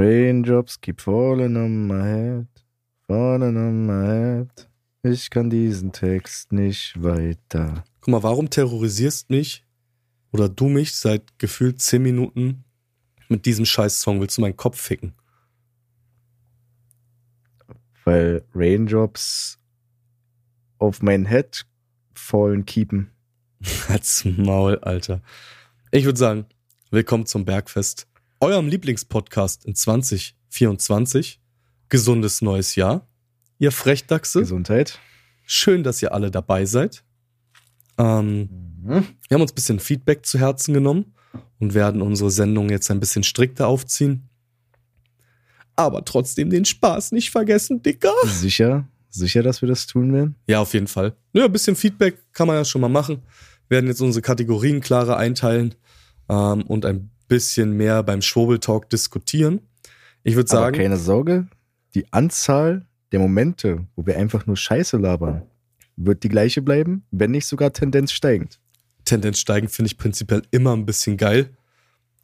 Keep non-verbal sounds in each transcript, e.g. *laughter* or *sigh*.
Raindrops keep falling on my head, falling on my head. Ich kann diesen Text nicht weiter. Guck mal, warum terrorisierst mich oder du mich seit gefühlt zehn Minuten mit diesem Scheiß-Song? Willst du meinen Kopf ficken? Weil Raindrops auf mein Head fallen keepen. *laughs* Als Maul, Alter. Ich würde sagen, willkommen zum Bergfest, eurem Lieblingspodcast in 2024. Gesundes neues Jahr. Ihr Frechdachse. Gesundheit. Schön, dass ihr alle dabei seid. Ähm, Mhm. wir haben uns ein bisschen Feedback zu Herzen genommen und werden unsere Sendung jetzt ein bisschen strikter aufziehen. Aber trotzdem den Spaß nicht vergessen, Dicker. Sicher, sicher, dass wir das tun werden. Ja, auf jeden Fall. Ja, ein bisschen Feedback kann man ja schon mal machen. Wir werden jetzt unsere Kategorien klarer einteilen ähm, und ein bisschen mehr beim Schwurbeltalk diskutieren. Ich würde Aber sagen, keine Sorge, die Anzahl der Momente, wo wir einfach nur Scheiße labern, wird die gleiche bleiben, wenn nicht sogar Tendenz steigend. Tendenz steigend finde ich prinzipiell immer ein bisschen geil.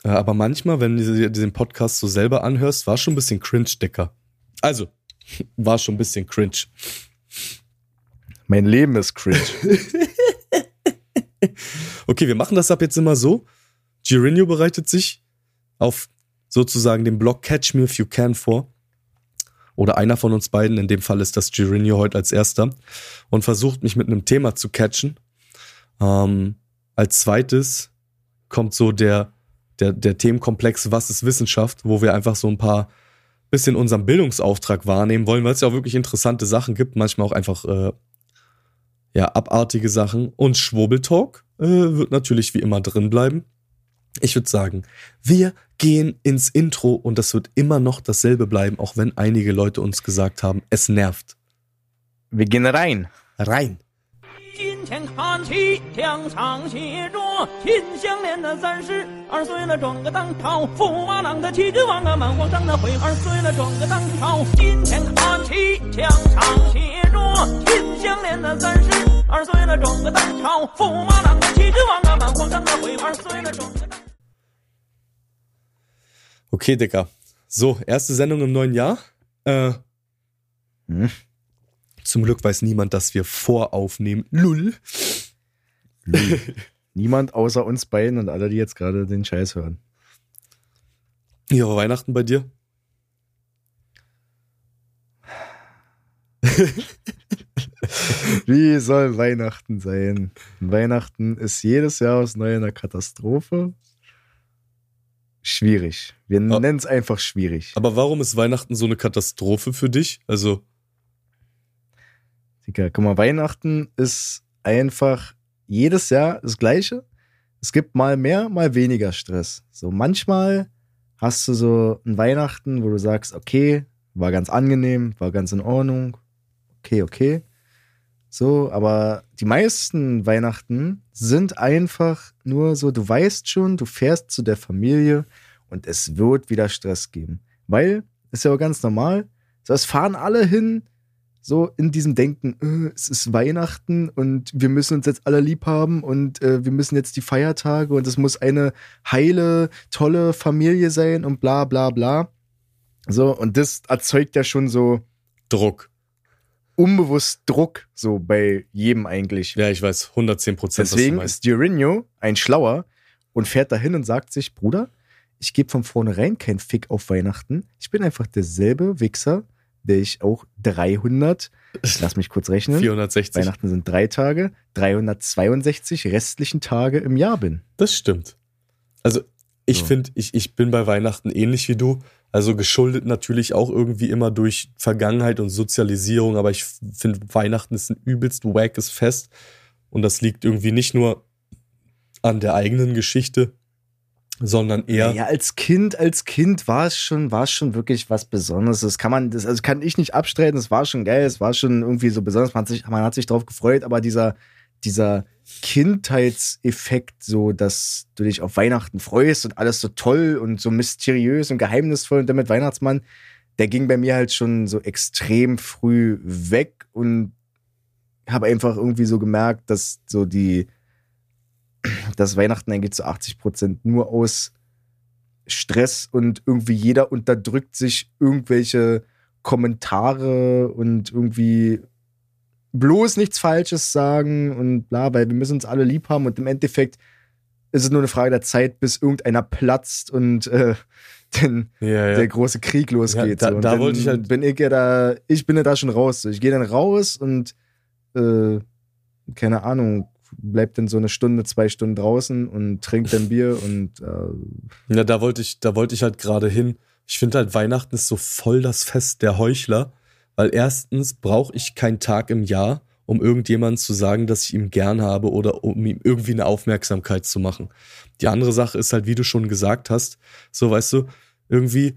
Äh, aber manchmal, wenn du dir diesen Podcast so selber anhörst, war schon ein bisschen cringe, Dicker. Also, *laughs* war schon ein bisschen cringe. Mein Leben ist cringe. *laughs* Okay, wir machen das ab jetzt immer so. Girinho bereitet sich auf sozusagen den Blog Catch Me If You Can vor. Oder einer von uns beiden, in dem Fall ist das Girinho heute als erster, und versucht mich mit einem Thema zu catchen. Ähm, als zweites kommt so der, der, der Themenkomplex Was ist Wissenschaft, wo wir einfach so ein paar bisschen unseren Bildungsauftrag wahrnehmen wollen, weil es ja auch wirklich interessante Sachen gibt, manchmal auch einfach äh, ja, abartige Sachen. Und Schwurbeltalk äh, wird natürlich wie immer drin bleiben Ich würde sagen, wir gehen ins Intro und das wird immer noch dasselbe bleiben, auch wenn einige Leute uns gesagt haben, es nervt. Wir gehen rein. Rein. 金钱看齐，墙上写着“秦香莲”的三十二岁了，转个当朝；驸马郎的齐君王啊，满皇上的悔二岁了，转个当朝。金钱看齐，墙上写着“秦香莲”的三十二岁了，转个当朝；驸马郎的齐君王啊，满皇上的悔二岁了，转个当。 Okay, Dicker. So, erste Sendung im neuen Jahr. Äh, Hm. Zum Glück weiß niemand, dass wir voraufnehmen. Lull. Niemand außer uns beiden und alle, die jetzt gerade den Scheiß hören. Ja, Weihnachten bei dir? Wie soll Weihnachten sein? Weihnachten ist jedes Jahr aufs Neue eine Katastrophe. Schwierig. Wir nennen es einfach schwierig. Aber warum ist Weihnachten so eine Katastrophe für dich? Also, Digga, guck mal, Weihnachten ist einfach jedes Jahr das Gleiche. Es gibt mal mehr, mal weniger Stress. So manchmal hast du so ein Weihnachten, wo du sagst, okay, war ganz angenehm, war ganz in Ordnung, okay, okay. So, aber die meisten Weihnachten sind einfach nur so, du weißt schon, du fährst zu der Familie und es wird wieder Stress geben. Weil, ist ja auch ganz normal, so, es fahren alle hin, so in diesem Denken, äh, es ist Weihnachten und wir müssen uns jetzt alle lieb haben und äh, wir müssen jetzt die Feiertage und es muss eine heile, tolle Familie sein und bla bla bla. So, und das erzeugt ja schon so Druck. Unbewusst Druck, so bei jedem eigentlich. Ja, ich weiß, 110 Prozent, was du Deswegen ist Giorino ein Schlauer und fährt dahin und sagt sich, Bruder, ich gebe von vornherein keinen Fick auf Weihnachten. Ich bin einfach derselbe Wichser, der ich auch 300, *laughs* lass mich kurz rechnen, 460. Weihnachten sind drei Tage, 362 restlichen Tage im Jahr bin. Das stimmt. Also, ich So. finde, ich, ich bin bei Weihnachten ähnlich wie du. Also geschuldet natürlich auch irgendwie immer durch Vergangenheit und Sozialisierung, aber ich finde, Weihnachten ist ein übelst wackes Fest. Und das liegt irgendwie nicht nur an der eigenen Geschichte, sondern eher. Ja, als Kind, als Kind war es schon, war es schon wirklich was Besonderes. Das kann man, das also kann ich nicht abstreiten. Es war schon geil, es war schon irgendwie so besonders. Man hat sich, man hat sich drauf gefreut, aber dieser, dieser Kindheitseffekt, so, dass du dich auf Weihnachten freust und alles so toll und so mysteriös und geheimnisvoll und damit Weihnachtsmann, der ging bei mir halt schon so extrem früh weg und habe einfach irgendwie so gemerkt, dass so die, *clears throat* dass Weihnachten eigentlich zu 80 Prozent nur aus Stress und irgendwie jeder unterdrückt sich irgendwelche Kommentare und irgendwie bloß nichts Falsches sagen und bla, weil wir müssen uns alle lieb haben und im Endeffekt ist es nur eine Frage der Zeit, bis irgendeiner platzt und äh, *laughs* denn Ja, ja. der große Krieg losgeht. Ja, da- so. Da wollte ich halt- bin ich ja da, ich bin ja da schon raus. So. Ich gehe dann raus und äh, keine Ahnung, bleib dann so eine Stunde, zwei Stunden draußen und trink dann Bier *laughs* und äh, Ja, da wollte ich, da wollte ich halt gerade hin. Ich finde halt Weihnachten ist so voll das Fest der Heuchler, weil erstens brauche ich keinen Tag im Jahr, um irgendjemandem zu sagen, dass ich ihn gern habe oder um ihm irgendwie eine Aufmerksamkeit zu machen. Die andere Sache ist halt, wie du schon gesagt hast, so weißt du, irgendwie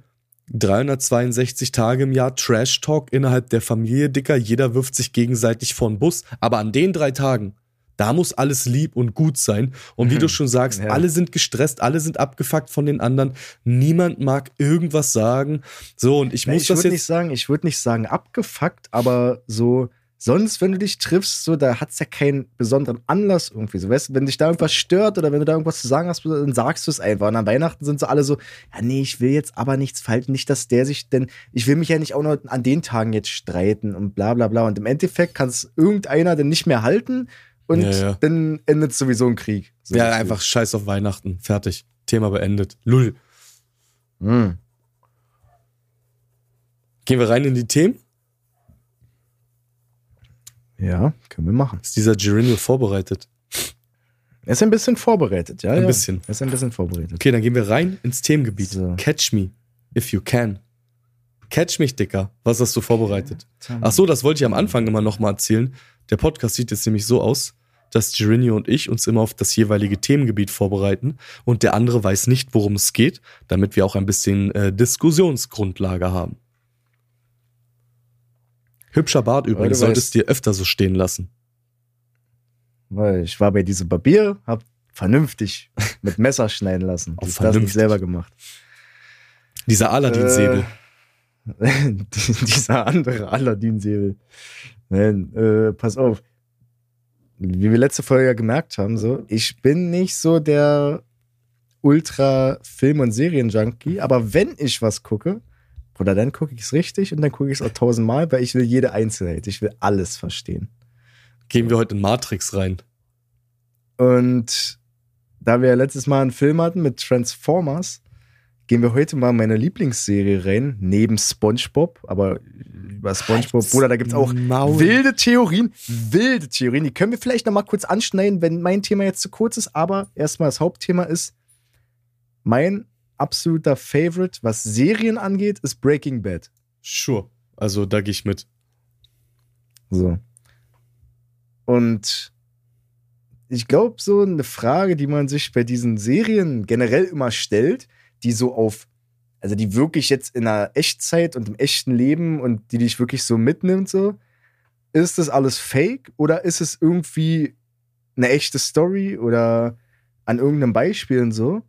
362 Tage im Jahr Trash Talk innerhalb der Familie, Dicker, jeder wirft sich gegenseitig vor den Bus, aber an den drei Tagen, da muss alles lieb und gut sein. Und wie du *laughs* schon sagst, Ja. alle sind gestresst, alle sind abgefuckt von den anderen. Niemand mag irgendwas sagen. So, und ich muss ich das würde jetzt. nicht sagen, ich würde nicht sagen abgefuckt, aber so sonst, wenn du dich triffst, so da hat's ja keinen besonderen Anlass irgendwie. So, weißt du, wenn dich da irgendwas stört oder wenn du da irgendwas zu sagen hast, dann sagst du es einfach. Und an Weihnachten sind so alle so, ja nee, ich will jetzt aber nichts falten, nicht, dass der sich, denn ich will mich ja nicht auch noch an den Tagen jetzt streiten und bla bla bla. Und im Endeffekt kann es irgendeiner dann nicht mehr halten und Ja, ja. dann endet sowieso ein Krieg. So ja, einfach scheiß auf Weihnachten. Fertig. Thema beendet. Lull. Mhm. Gehen wir rein in die Themen? Ja, können wir machen. Ist dieser Girinho vorbereitet? Er ist ein bisschen vorbereitet, ja. Ein ja. bisschen. Er ist ein bisschen vorbereitet. Okay, dann gehen wir rein ins Themengebiet. So. Catch me, if you can. Catch mich, Dicker. Was hast du vorbereitet? Ach so, das wollte ich am Anfang immer noch mal erzählen. Der Podcast sieht jetzt nämlich so aus, dass Girinho und ich uns immer auf das jeweilige Themengebiet vorbereiten und der andere weiß nicht, worum es geht, damit wir auch ein bisschen äh, Diskussionsgrundlage haben. Hübscher Bart übrigens, du solltest dir öfter so stehen lassen. Weil ich war bei diesem Barbier, hab vernünftig mit Messer *laughs* schneiden lassen. Hab das nicht selber gemacht. Dieser Aladdin-Säbel. *laughs* Dieser andere Aladdin-Säbel. Nein, äh, pass auf. Wie wir letzte Folge ja gemerkt haben, so, ich bin nicht so der Ultra-Film- und Serien-Junkie, aber wenn ich was gucke, oder dann gucke ich es richtig und dann gucke ich es auch tausendmal, weil ich will jede Einzelheit, ich will alles verstehen. Gehen wir heute in Matrix rein. Und da wir ja letztes Mal einen Film hatten mit Transformers, gehen wir heute mal in meine Lieblingsserie rein, neben SpongeBob. Aber über SpongeBob, Halt's Bruder, da gibt's auch Maul. wilde Theorien. Wilde Theorien. Die können wir vielleicht noch mal kurz anschneiden, wenn mein Thema jetzt zu kurz ist. Aber erstmal das Hauptthema ist, mein absoluter Favorite, was Serien angeht, ist Breaking Bad. Sure. Also da gehe ich mit. So. Und ich glaube, so eine Frage, die man sich bei diesen Serien generell immer stellt, die so auf, also die wirklich jetzt in der Echtzeit und im echten Leben und die dich wirklich so mitnimmt, so, ist das alles fake oder ist es irgendwie eine echte Story oder an irgendeinem Beispiel und so?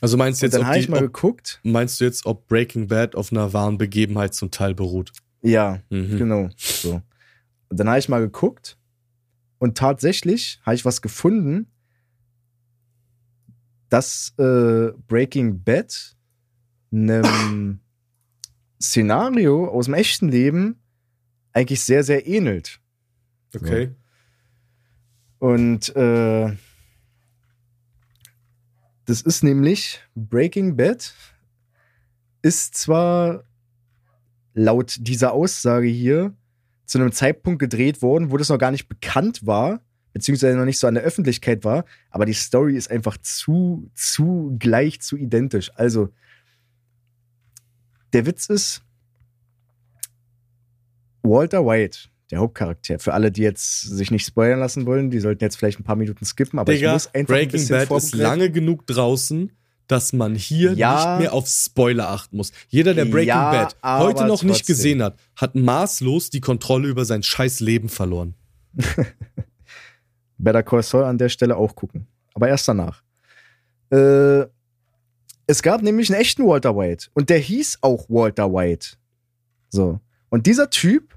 Also meinst du jetzt, dann ob habe ich die, mal ob, geguckt. meinst du jetzt, ob Breaking Bad auf einer wahren Begebenheit zum Teil beruht? Ja, Mhm. Genau, so. Und dann habe ich mal geguckt und tatsächlich habe ich was gefunden, dass äh, Breaking Bad einem Szenario aus dem echten Leben eigentlich sehr, sehr ähnelt. Okay. Und äh, das ist nämlich Breaking Bad ist zwar laut dieser Aussage hier zu einem Zeitpunkt gedreht worden, wo das noch gar nicht bekannt war, beziehungsweise noch nicht so an der Öffentlichkeit war, aber die Story ist einfach zu, zu gleich, zu identisch. Also, der Witz ist, Walter White, der Hauptcharakter, für alle, die jetzt sich nicht spoilern lassen wollen, die sollten jetzt vielleicht ein paar Minuten skippen, aber ich Digga, muss einfach ein Breaking bisschen Bad ist lange genug draußen, dass man hier Ja. nicht mehr auf Spoiler achten muss. Jeder, der Breaking Ja, Bad heute noch nicht trotzdem. gesehen hat, hat maßlos die Kontrolle über sein scheiß Leben verloren. *laughs* Better Call Saul an der Stelle auch gucken. Aber erst danach. Äh, es gab nämlich einen echten Walter White. Und der hieß auch Walter White. So. Und dieser Typ,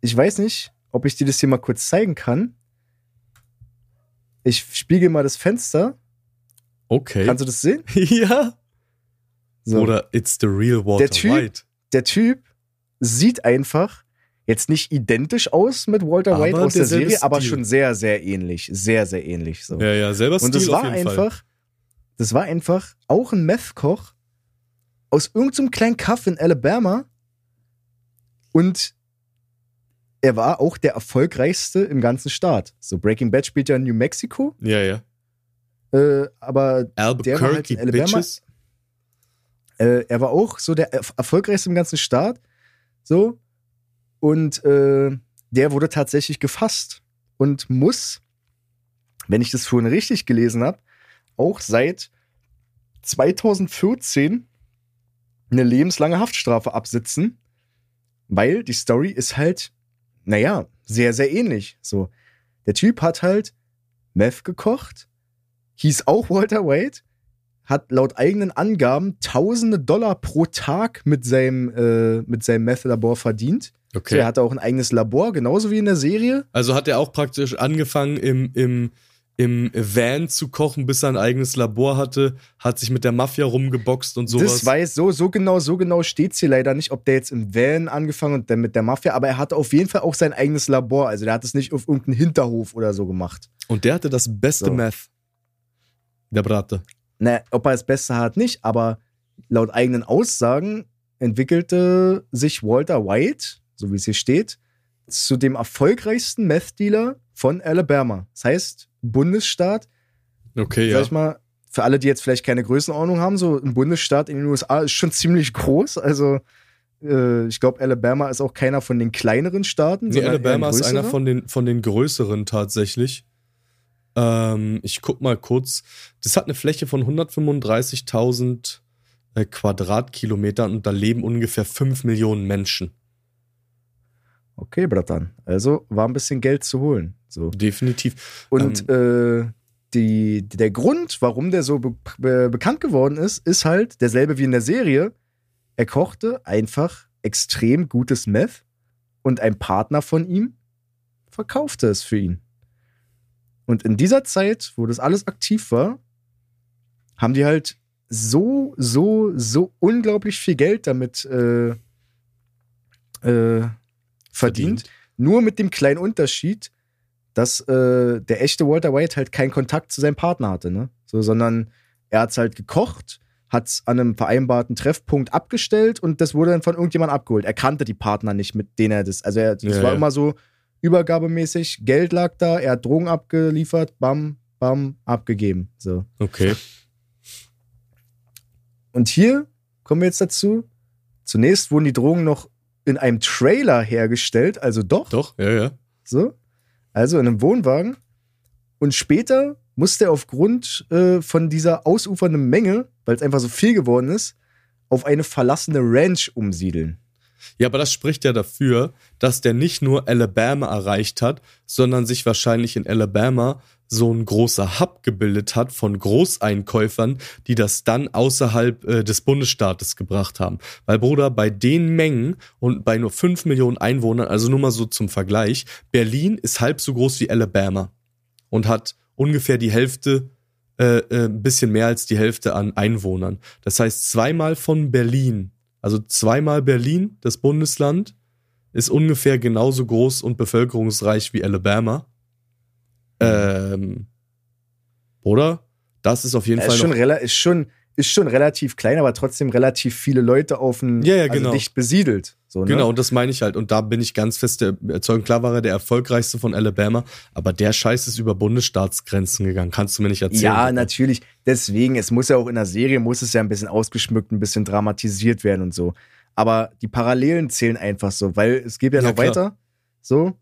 ich weiß nicht, ob ich dir das hier mal kurz zeigen kann. Ich spiegel mal das Fenster. Okay. Kannst du das sehen? *laughs* ja. So. Oder It's the Real Walter Der Typ- White. der Typ sieht einfach jetzt nicht identisch aus mit Walter Aber White aus der Serie, aber Stil. schon sehr, sehr ähnlich. Sehr, sehr ähnlich. So. Ja, ja, selber Und Stil das auf war einfach, Fall. das war einfach auch ein Meth-Koch aus irgendeinem kleinen Kaff in Alabama. Und er war auch der erfolgreichste im ganzen Staat. So Breaking Bad spielt ja in New Mexico, Ja, ja. äh, aber Der war halt in Alabama. Äh, er war auch so der erf- erfolgreichste im ganzen Staat. So. Und äh, der wurde tatsächlich gefasst und muss, wenn ich das vorhin richtig gelesen habe, auch seit 2014 eine lebenslange Haftstrafe absitzen, weil die Story ist halt, naja, sehr, sehr ähnlich. So, der Typ hat halt Meth gekocht, hieß auch Walter White, hat laut eigenen Angaben tausende Dollar pro Tag mit seinem, äh, mit seinem Meth-Labor verdient. Okay. er hatte auch ein eigenes Labor, genauso wie in der Serie. Also hat er auch praktisch angefangen im, im, im Van zu kochen, bis er ein eigenes Labor hatte, hat sich mit der Mafia rumgeboxt und sowas. Das weiß so, so genau, so genau steht's hier leider nicht, ob der jetzt im Van angefangen und dann mit der Mafia, aber er hatte auf jeden Fall auch sein eigenes Labor. Also der hat es nicht auf irgendeinem Hinterhof oder so gemacht. und der hatte das beste So. Meth. Der Brate. Na, ob er das Beste hat, nicht, aber laut eigenen Aussagen entwickelte sich Walter White, so wie es hier steht, zu dem erfolgreichsten Meth-Dealer von Alabama. Das heißt, Bundesstaat, Okay, sag ja. ich mal, für alle, die jetzt vielleicht keine Größenordnung haben, so ein Bundesstaat in den USA ist schon *laughs* ziemlich groß. Also, äh, ich glaube, Alabama ist auch keiner von den kleineren Staaten. Nee, eher ein Alabama ist einer von den, von den größeren tatsächlich. Ähm, ich guck mal kurz. Das hat eine Fläche von 135.000 äh, Quadratkilometern und da leben ungefähr 5 Millionen Menschen. Okay, Bratan. Also war ein bisschen Geld zu holen. So. Definitiv. Und Ähm. äh, die, der Grund, warum der so be be bekannt geworden ist, ist halt derselbe wie in der Serie. Er kochte einfach extrem gutes Meth und ein Partner von ihm verkaufte es für ihn. Und in dieser Zeit, wo das alles aktiv war, haben die halt so, so, so unglaublich viel Geld damit äh, äh, verdient. Nur mit dem kleinen Unterschied, dass äh, der echte Walter White halt keinen Kontakt zu seinem Partner hatte, ne? So, sondern er hat's halt gekocht, hat's an einem vereinbarten Treffpunkt abgestellt und das wurde dann von irgendjemandem abgeholt. Er kannte die Partner nicht, mit denen er das. Also er, das Ja, war ja. immer so übergabemäßig, Geld lag da, er hat Drogen abgeliefert, bam, bam, abgegeben. So. Okay. Und hier kommen wir jetzt dazu. Zunächst wurden die Drogen noch in einem Trailer hergestellt, also doch. Doch, ja, ja. So. Also in einem Wohnwagen. Und später musste er aufgrund äh, von dieser ausufernden Menge, weil es einfach so viel geworden ist, auf eine verlassene Ranch umsiedeln. Ja, aber das spricht ja dafür, dass der nicht nur Alabama erreicht hat, sondern sich wahrscheinlich in Alabama so ein großer Hub gebildet hat von Großeinkäufern, die das dann außerhalb äh, des Bundesstaates gebracht haben. Weil, Bruder, bei den Mengen und bei nur 5 Millionen Einwohnern, also nur mal so zum Vergleich, Berlin ist halb so groß wie Alabama und hat ungefähr die Hälfte, äh, äh, ein bisschen mehr als die Hälfte an Einwohnern. Das heißt, zweimal von Berlin, also zweimal Berlin, das Bundesland, ist ungefähr genauso groß und bevölkerungsreich wie Alabama. Ähm, oder? Das ist auf jeden Er Fall ist schon, ist, schon, ist schon relativ klein, aber trotzdem relativ viele Leute auf dem Ja, ja, also genau. dicht besiedelt. So, ne? Genau, und das meine ich halt. Und da bin ich ganz fest der Überzeugung. Klar war er der erfolgreichste von Alabama, aber der Scheiß ist über Bundesstaatsgrenzen gegangen. Kannst du mir nicht erzählen? Ja, natürlich. Deswegen, es muss ja auch in der Serie, muss es ja ein bisschen ausgeschmückt, ein bisschen dramatisiert werden und so. Aber die Parallelen zählen einfach so, weil es geht ja, Ja, noch klar. weiter. So.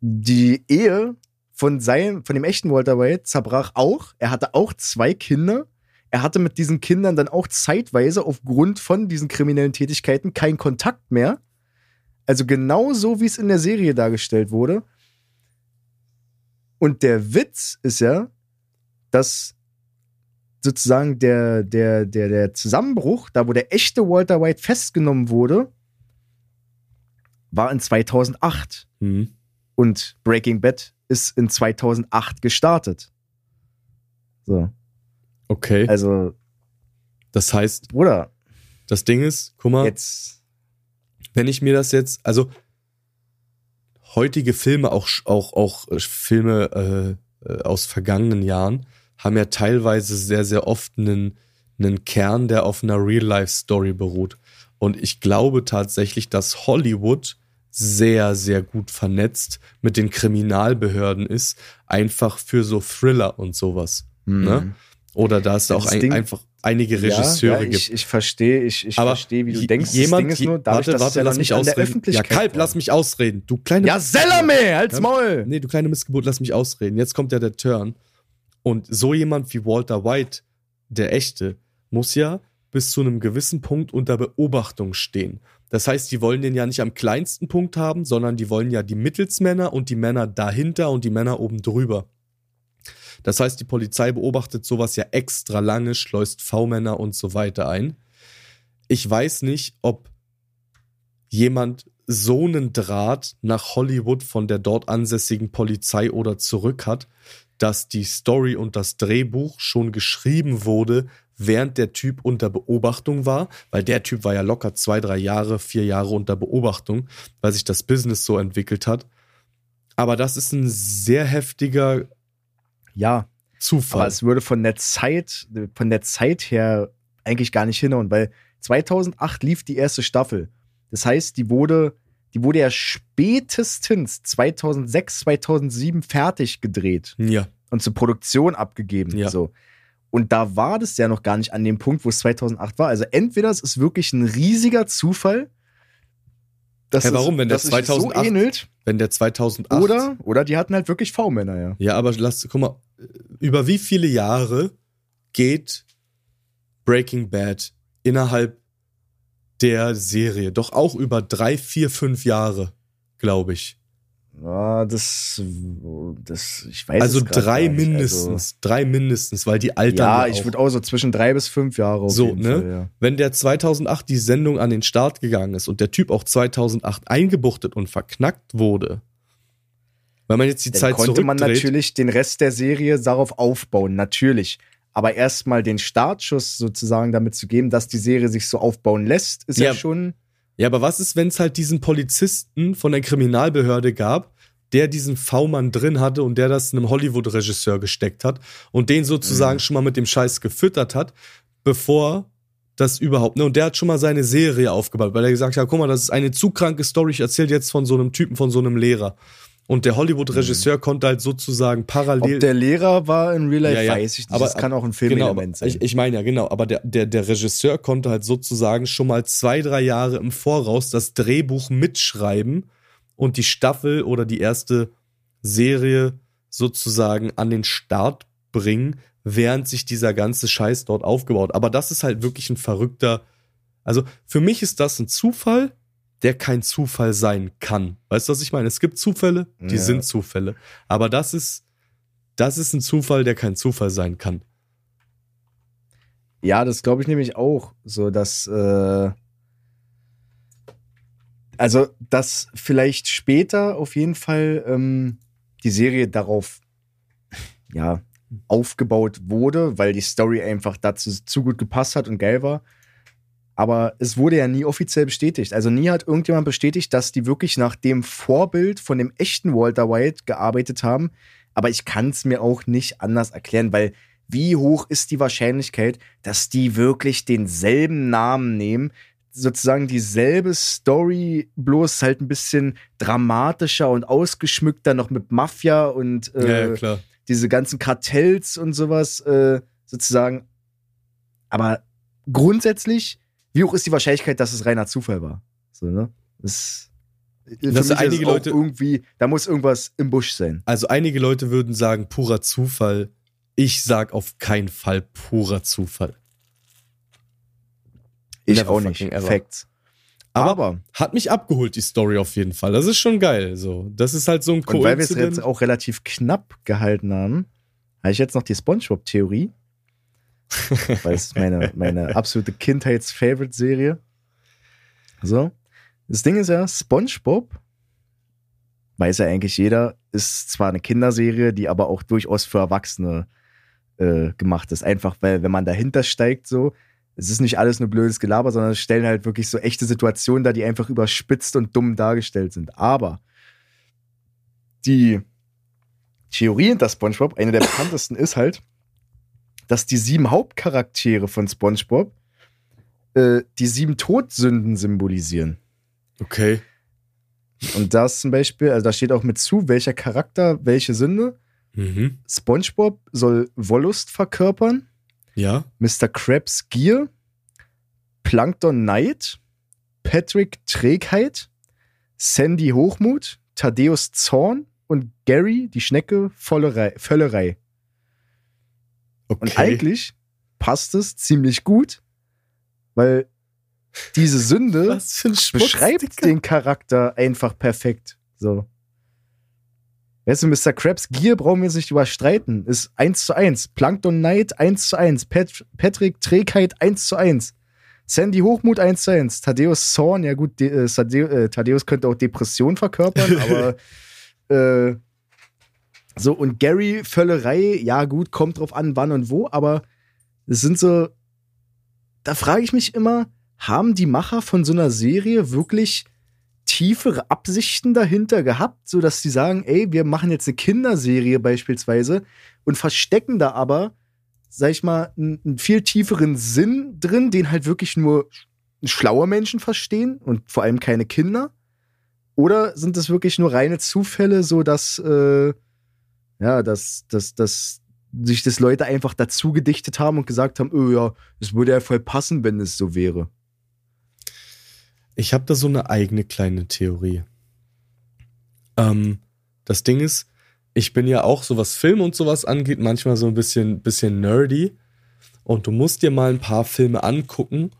Die Ehe von seinem, von dem echten Walter White zerbrach auch. Er hatte auch zwei Kinder. Er hatte mit diesen Kindern dann auch zeitweise aufgrund von diesen kriminellen Tätigkeiten keinen Kontakt mehr. Also genau so, wie es in der Serie dargestellt wurde. Und der Witz ist ja, dass sozusagen der, der, der, der Zusammenbruch, da wo der echte Walter White festgenommen wurde, war in 2008. Hm. Und Breaking Bad ist in 2008 gestartet. So. Okay. Also, Das heißt, Bruder, das Ding ist, guck mal, jetzt. wenn ich mir das jetzt, also heutige Filme, auch, auch, auch äh, Filme äh, äh, aus vergangenen Jahren, haben ja teilweise sehr, sehr oft einen, einen Kern, der auf einer Real-Life-Story beruht. Und ich glaube tatsächlich, dass Hollywood sehr, sehr gut vernetzt mit den Kriminalbehörden ist, einfach für so Thriller und sowas. Ne? Oder da es Ja, auch ein, Ding- einfach einige Regisseure ja, ja, gibt. ich, ich verstehe, ich, ich verstehe, wie du denkst. Jemand, das Ding ist nur, dadurch, warte, warte, lass mich ausreden. Ja, Kalb, war. lass mich ausreden. Du kleine Ja, Sellerme, halt's Ja. Maul! Nee, du kleine Missgeburt, lass mich ausreden. Jetzt kommt ja der Turn. Und so jemand wie Walter White, der echte, muss ja bis zu einem gewissen Punkt unter Beobachtung stehen. Das heißt, die wollen den ja nicht am kleinsten Punkt haben, sondern die wollen ja die Mittelsmänner und die Männer dahinter und die Männer oben drüber. Das heißt, die Polizei beobachtet sowas ja extra lange, schleust V-Männer und so weiter ein. Ich weiß nicht, ob jemand so einen Draht nach Hollywood von der dort ansässigen Polizei oder zurück hat, dass die Story und das Drehbuch schon geschrieben wurde, während der Typ unter Beobachtung war, weil der Typ war ja locker zwei, drei Jahre, vier Jahre unter Beobachtung, weil sich das Business so entwickelt hat. Aber das ist ein sehr heftiger Ja, Zufall. aber es würde von der Zeit, von der Zeit her eigentlich gar nicht hinhauen, weil 2008 lief die erste Staffel. Das heißt, die wurde, die wurde ja spätestens 2006, 2007 fertig gedreht ja, und zur Produktion abgegeben. Ja. So. Und da war das ja noch gar nicht an dem Punkt, wo es 2008 war. Also entweder es ist wirklich ein riesiger Zufall, dass Hä, warum, es, wenn der dass es sich 2008 so ähnelt, wenn der 2008 oder, oder die hatten halt wirklich V-Männer, ja. Ja, aber lass, guck mal, über wie viele Jahre geht Breaking Bad innerhalb der Serie? Doch auch über drei, vier, fünf Jahre, glaube ich. Ja, das, das, ich weiß also drei nicht. mindestens, drei mindestens, weil die altern Also, ja, ja ich würde auch so zwischen drei bis fünf Jahre So, ne? Fall, ja. Wenn der 2008 die Sendung an den Start gegangen ist und der Typ auch 2008 eingebuchtet und verknackt wurde, wenn man jetzt die Dann Zeit konnte man natürlich den Rest der Serie darauf aufbauen, natürlich. Aber erstmal den Startschuss sozusagen damit zu geben, dass die Serie sich so aufbauen lässt, ist ja, Ja. schon. Ja, aber was ist, wenn es halt diesen Polizisten von der Kriminalbehörde gab, der diesen V-Mann drin hatte und der das einem Hollywood-Regisseur gesteckt hat und den sozusagen Mhm. schon mal mit dem Scheiß gefüttert hat, bevor das überhaupt, ne? Und der hat schon mal seine Serie aufgebaut, weil er gesagt hat, guck mal, das ist eine zu kranke Story, ich erzähle jetzt von so einem Typen, von so einem Lehrer. Und der Hollywood-Regisseur konnte halt sozusagen parallel. Mhm. Ob der Lehrer war in Real Life, Ja, ja. weiß ich nicht. Aber- das kann auch ein Genau, Filmelement aber sein. ich, ich meine ja, genau. Aber der, der, der Regisseur konnte halt sozusagen schon mal zwei, drei Jahre im Voraus das Drehbuch mitschreiben und die Staffel oder die erste Serie sozusagen an den Start bringen, während sich dieser ganze Scheiß dort aufgebaut. Aber das ist halt wirklich ein verrückter. Also für mich ist das ein Zufall, der kein Zufall sein kann. Weißt du, was ich meine? Es gibt Zufälle, die Ja. sind Zufälle. Aber das ist, das ist ein Zufall, der kein Zufall sein kann. Ja, das glaube ich nämlich auch. So, dass, äh, also, dass vielleicht später auf jeden Fall ähm, die Serie darauf, ja, aufgebaut wurde, weil die Story einfach dazu zu gut gepasst hat und geil war. Aber es wurde ja nie offiziell bestätigt. Also nie hat irgendjemand bestätigt, dass die wirklich nach dem Vorbild von dem echten Walter White gearbeitet haben. Aber ich kann es mir auch nicht anders erklären, weil wie hoch ist die Wahrscheinlichkeit, dass die wirklich denselben Namen nehmen, sozusagen dieselbe Story, bloß halt ein bisschen dramatischer und ausgeschmückter, noch mit Mafia und äh, ja, ja, diese ganzen Kartells und sowas äh, sozusagen. Aber grundsätzlich, wie hoch ist die Wahrscheinlichkeit, dass es reiner Zufall war? So, ne? Das, Dass mich einige auch Leute- irgendwie, da muss irgendwas im Busch sein. Also einige Leute würden sagen, purer Zufall. Ich sag auf keinen Fall purer Zufall. Ich Never auch nicht. ever. Facts. Aber, Aber, hat mich abgeholt, die Story auf jeden Fall. Das ist schon geil. So. Das ist halt so ein und weil wir es jetzt auch relativ knapp gehalten haben, habe ich jetzt noch die Spongebob-Theorie. *laughs* weil es ist meine, meine absolute Kindheits-Favorite-Serie. So. Das Ding ist ja, SpongeBob, weiß ja eigentlich jeder, ist zwar eine Kinderserie, die aber auch durchaus für Erwachsene äh, gemacht ist. Einfach, weil, wenn man dahinter steigt, so, es ist nicht alles nur blödes Gelaber, sondern es stellen halt wirklich so echte Situationen da, die einfach überspitzt und dumm dargestellt sind. Aber die Theorie hinter SpongeBob, eine der bekanntesten, ist halt, dass die sieben Hauptcharaktere von SpongeBob äh, die sieben Todsünden symbolisieren. Okay. Und da ist zum Beispiel, also da steht auch mit zu, welcher Charakter welche Sünde. Mhm. SpongeBob soll Wollust verkörpern, Ja. Mr. Krabs Gier, Plankton Neid, Patrick Trägheit, Sandy Hochmut, Thaddeus Zorn und Gary, die Schnecke, Vollerei, Völlerei. Okay. Und eigentlich passt es ziemlich gut, weil diese Sünde beschreibt den Charakter einfach perfekt. So. Weißt du, Mr. Krabs Gier brauchen wir uns nicht überstreiten. Ist 1 zu 1. Plankton Knight 1 zu 1. Pat Patrick Trägheit 1 zu 1. Sandy Hochmut 1 zu 1. Thaddeus Zorn, ja gut, De äh, äh, Thaddeus könnte auch Depression verkörpern, *laughs* aber äh, so, und Gary Völlerei, ja gut, kommt drauf an, wann und wo, aber es sind so, da frage ich mich immer, haben die Macher von so einer Serie wirklich tiefere Absichten dahinter gehabt, so dass sie sagen, ey, wir machen jetzt eine Kinderserie beispielsweise und verstecken da aber, sag ich mal, einen, viel tieferen Sinn drin, den halt wirklich nur schlaue Menschen verstehen und vor allem keine Kinder? Oder sind es wirklich nur reine Zufälle, so dass, äh, ja, dass, dass, dass sich das Leute einfach dazu gedichtet haben und gesagt haben, oh ja, es würde ja voll passen, wenn es so wäre. Ich habe da so eine eigene kleine Theorie. Ähm, das Ding ist, ich bin ja auch so was Film und sowas angeht, manchmal so ein bisschen, bisschen nerdy. Und du musst dir mal ein paar Filme angucken,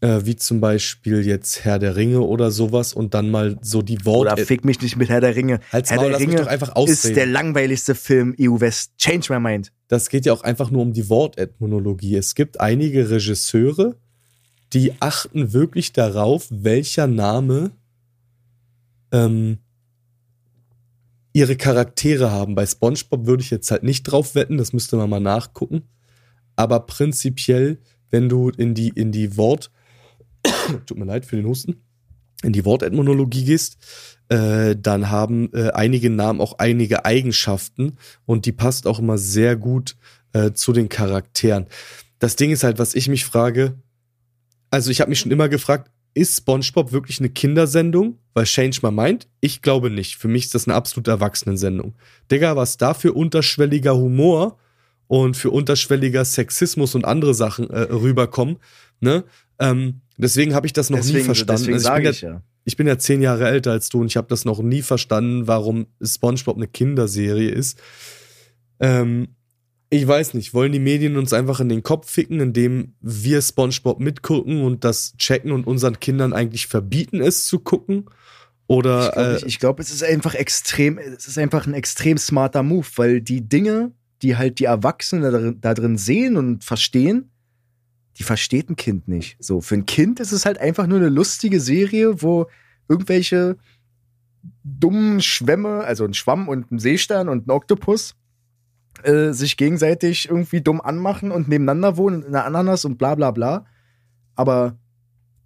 äh, wie zum Beispiel jetzt Herr der Ringe oder sowas und dann mal so die Worte. Oder fick mich nicht mit Herr der Ringe. Halt's Herr Maul, der Ringe doch einfach ist der langweiligste Film EU West. Change my mind. das geht ja auch einfach nur um die Wortetymologie. Es gibt einige Regisseure, die achten wirklich darauf, welcher Name ähm, ihre Charaktere haben. Bei SpongeBob würde ich jetzt halt nicht drauf wetten, das müsste man mal nachgucken. Aber prinzipiell, wenn du in die, in die Wort, *coughs* tut mir leid für den Husten, in die Wortetymologie gehst, äh, dann haben äh, einige Namen auch einige Eigenschaften und die passt auch immer sehr gut äh, zu den Charakteren. Das Ding ist halt, was ich mich frage, also ich habe mich schon immer gefragt, ist SpongeBob wirklich eine Kindersendung? Weil Change My Mind? Ich glaube nicht. Für mich ist das eine absolute Erwachsenensendung. Digga, was da für unterschwelliger Humor und für unterschwelliger Sexismus und andere Sachen äh, rüberkommen, ne? Ähm, deswegen habe ich das noch nie deswegen verstanden. deswegen Also ich, bin sage ja, ich ja. ich bin ja zehn Jahre älter als du und ich habe das noch nie verstanden, warum SpongeBob eine Kinderserie ist. Ähm, ich weiß nicht, wollen die Medien uns einfach in den Kopf ficken, indem wir SpongeBob mitgucken und das checken und unseren Kindern eigentlich verbieten, es zu gucken? Oder Ich glaube, äh, ich, ich glaub, es ist einfach extrem, es ist einfach ein extrem smarter Move, weil die Dinge, die halt die Erwachsenen da drin, da drin sehen und verstehen, die versteht ein Kind nicht. So, für ein Kind ist es halt einfach nur eine lustige Serie, wo irgendwelche dummen Schwämme, also ein Schwamm und ein Seestern und ein Oktopus, äh, sich gegenseitig irgendwie dumm anmachen und nebeneinander wohnen in einer Ananas und bla bla bla. Aber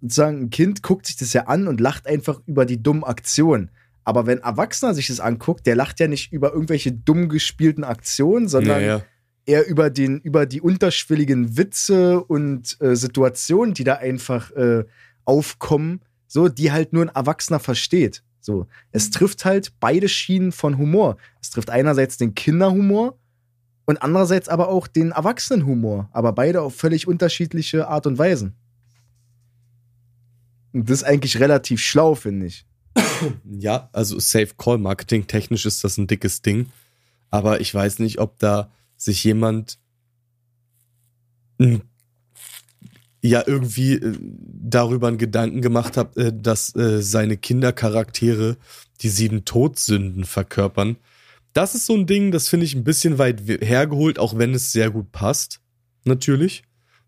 sozusagen ein Kind guckt sich das ja an und lacht einfach über die dummen Aktionen. Aber wenn ein Erwachsener sich das anguckt, der lacht ja nicht über irgendwelche dumm gespielten Aktionen, sondern ja, ja. Eher über, den, über die unterschwelligen Witze und äh, Situationen, die da einfach äh, aufkommen, so, die halt nur ein Erwachsener versteht. So, es trifft halt beide Schienen von Humor. Es trifft einerseits den Kinderhumor und andererseits aber auch den Erwachsenenhumor, aber beide auf völlig unterschiedliche Art und Weisen. Und das ist eigentlich relativ schlau, finde ich. *coughs* Ja, also Safe Call Marketing technisch ist das ein dickes Ding, aber ich weiß nicht, ob da sich jemand mm, ja irgendwie äh, darüber einen Gedanken gemacht hat, äh, dass äh, seine Kindercharaktere die sieben Todsünden verkörpern. Das ist so ein Ding, das finde ich ein bisschen weit we- hergeholt, auch wenn es sehr gut passt, natürlich.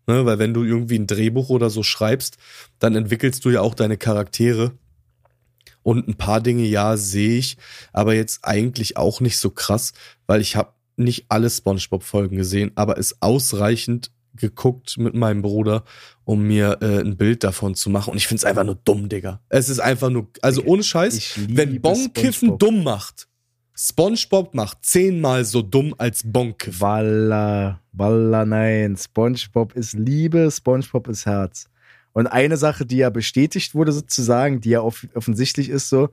Ne, weil wenn du irgendwie ein Drehbuch oder so schreibst, dann entwickelst du ja auch deine Charaktere. Und ein paar Dinge, ja, sehe ich, aber jetzt eigentlich auch nicht so krass, weil ich habe nicht alle SpongeBob-Folgen gesehen, aber es ausreichend geguckt mit meinem Bruder, um mir äh, ein Bild davon zu machen. Und ich find's einfach nur dumm, Digga. Es ist einfach nur, also ohne Scheiß, wenn Bonkiffen dumm macht, SpongeBob macht zehnmal so dumm als Bonkiff. Walla, Walla, nein. SpongeBob ist Liebe, SpongeBob ist Herz. Und eine Sache, die ja bestätigt wurde, sozusagen, die ja off offensichtlich ist, so,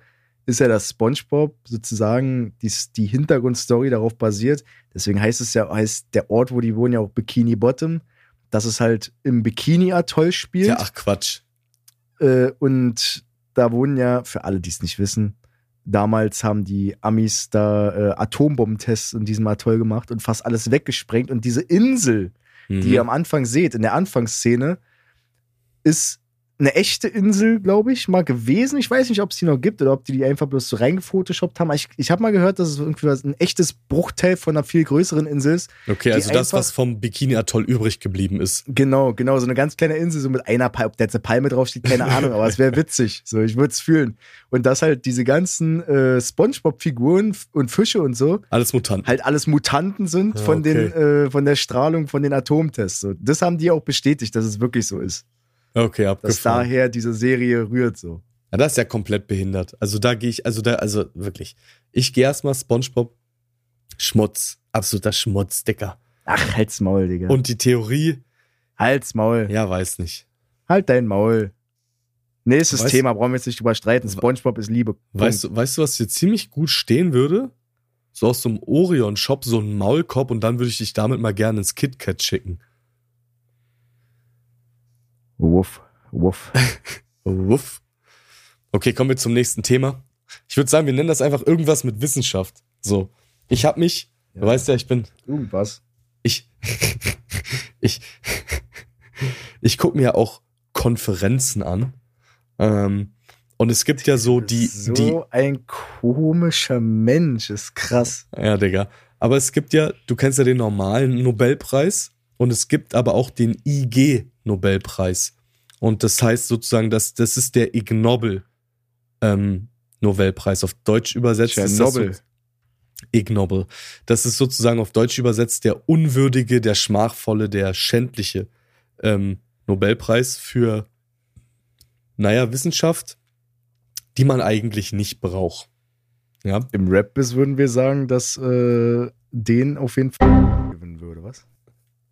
ist ja, dass SpongeBob sozusagen die, die Hintergrundstory darauf basiert. Deswegen heißt es ja, heißt der Ort, wo die wohnen, ja auch Bikini Bottom, dass es halt im Bikini-Atoll spielt. Ja, ach Quatsch. Äh, und da wohnen ja, für alle, die es nicht wissen, damals haben die Amis da äh, Atombombentests in diesem Atoll gemacht und fast alles weggesprengt. Und diese Insel, die Mhm. ihr am Anfang seht, in der Anfangsszene, ist eine echte Insel, glaube ich, mal gewesen. Ich weiß nicht, ob es die noch gibt oder ob die die einfach bloß so reingefotoshoppt haben. Ich, ich habe mal gehört, dass es irgendwie was- ein echtes Bruchteil von einer viel größeren Insel ist. Okay, also das, was vom Bikini-Atoll übrig geblieben ist. Genau, genau, so eine ganz kleine Insel, so mit einer Palme, ob da jetzt eine Palme draufsteht, keine *laughs* Ahnung, aber es wäre witzig. So, ich würde es fühlen. Und dass halt diese ganzen äh, Spongebob-Figuren und Fische und so Alles Mutanten. halt alles Mutanten sind Ja, von, den, okay. äh, von der Strahlung, von den Atomtests. So. Das haben die auch bestätigt, dass es wirklich so ist. Okay, Dass abgefahren. daher diese Serie rührt so. Ja, das ist ja komplett behindert. Also da gehe ich, also da, also wirklich. Ich gehe erstmal SpongeBob Schmutz. Absoluter Schmutz, Dicker. Ach, halt's Maul, Digga. Und die Theorie, halt's Maul. ja, weiß nicht. Halt dein Maul. Nächstes Weißt- Thema, brauchen wir jetzt nicht drüber streiten. Spongebob ist Liebe. Weißt du, weißt du, was hier ziemlich gut stehen würde? So aus so einem Orion-Shop, so ein Maulkorb und dann würde ich dich damit mal gerne ins KitKat schicken. Wuff, wuff. *laughs* Wuff. Okay, kommen wir zum nächsten Thema. Ich würde sagen, wir nennen das einfach irgendwas mit Wissenschaft. So. Ich habe mich, Ja. du weißt ja, ich bin, Irgendwas. ich, *laughs* ich, *laughs* ich gucke mir ja auch Konferenzen an. Ähm, und es gibt ja so die, so die, ein komischer Mensch, ist krass. ja, Digga. Aber es gibt ja, du kennst ja den normalen Nobelpreis und es gibt aber auch den IG-Nobelpreis. Und das heißt sozusagen, dass das ist der Ig Nobel ähm, Nobelpreis. Auf Deutsch übersetzt ist das so. Ig Nobel. Das ist sozusagen auf Deutsch übersetzt der unwürdige, der schmachvolle, der schändliche ähm, Nobelpreis für, naja, Wissenschaft, die man eigentlich nicht braucht. Ja, Im Rap-Biss würden wir sagen, dass äh, den auf jeden Fall gewinnen würde, was?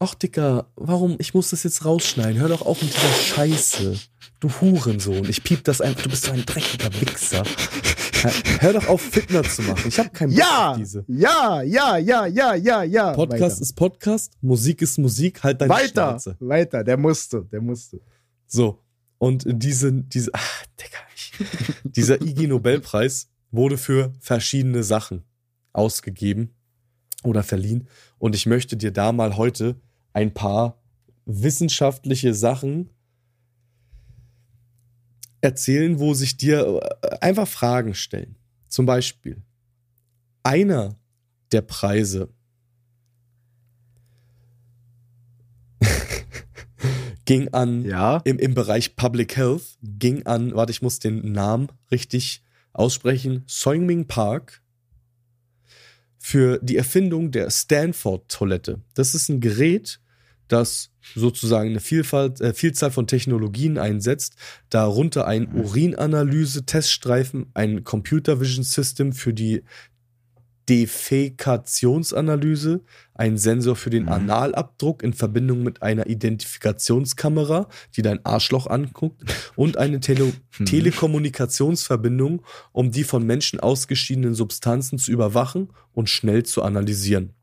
Ach, Dicker, warum? Ich muss das jetzt rausschneiden. Hör doch auf mit dieser Scheiße. Du Hurensohn. Ich piep das einfach. Du bist so ein dreckiger Wichser. Hör, doch auf, Fitner zu machen. Ich habe keinen Bock Ja! auf diese. Ja, ja, ja, ja, ja, ja. Podcast weiter. ist Podcast, Musik ist Musik. Halt deine weiter, Schnauze. weiter. Der musste, der musste. So. Und diese, diese, ach, Digga, ich, dieser IG Nobelpreis wurde für verschiedene Sachen ausgegeben oder verliehen. Und ich möchte dir da mal heute ein paar wissenschaftliche Sachen erzählen, wo sich dir äh, einfach Fragen stellen. Zum Beispiel, einer der Preise *laughs* ging an Ja. im, im Bereich Public Health ging an, warte, ich muss den Namen richtig aussprechen, Soingming Park für die Erfindung der Stanford-Toilette. Das ist ein Gerät, das sozusagen eine Vielfalt, äh, Vielzahl von Technologien einsetzt, darunter ein Urinanalyse-Teststreifen, ein Computer Vision System für die Defekationsanalyse, ein Sensor für den Mhm. Analabdruck in Verbindung mit einer Identifikationskamera, die dein Arschloch anguckt, und eine Tele *laughs* Mhm. Telekommunikationsverbindung, um die von Menschen ausgeschiedenen Substanzen zu überwachen und schnell zu analysieren.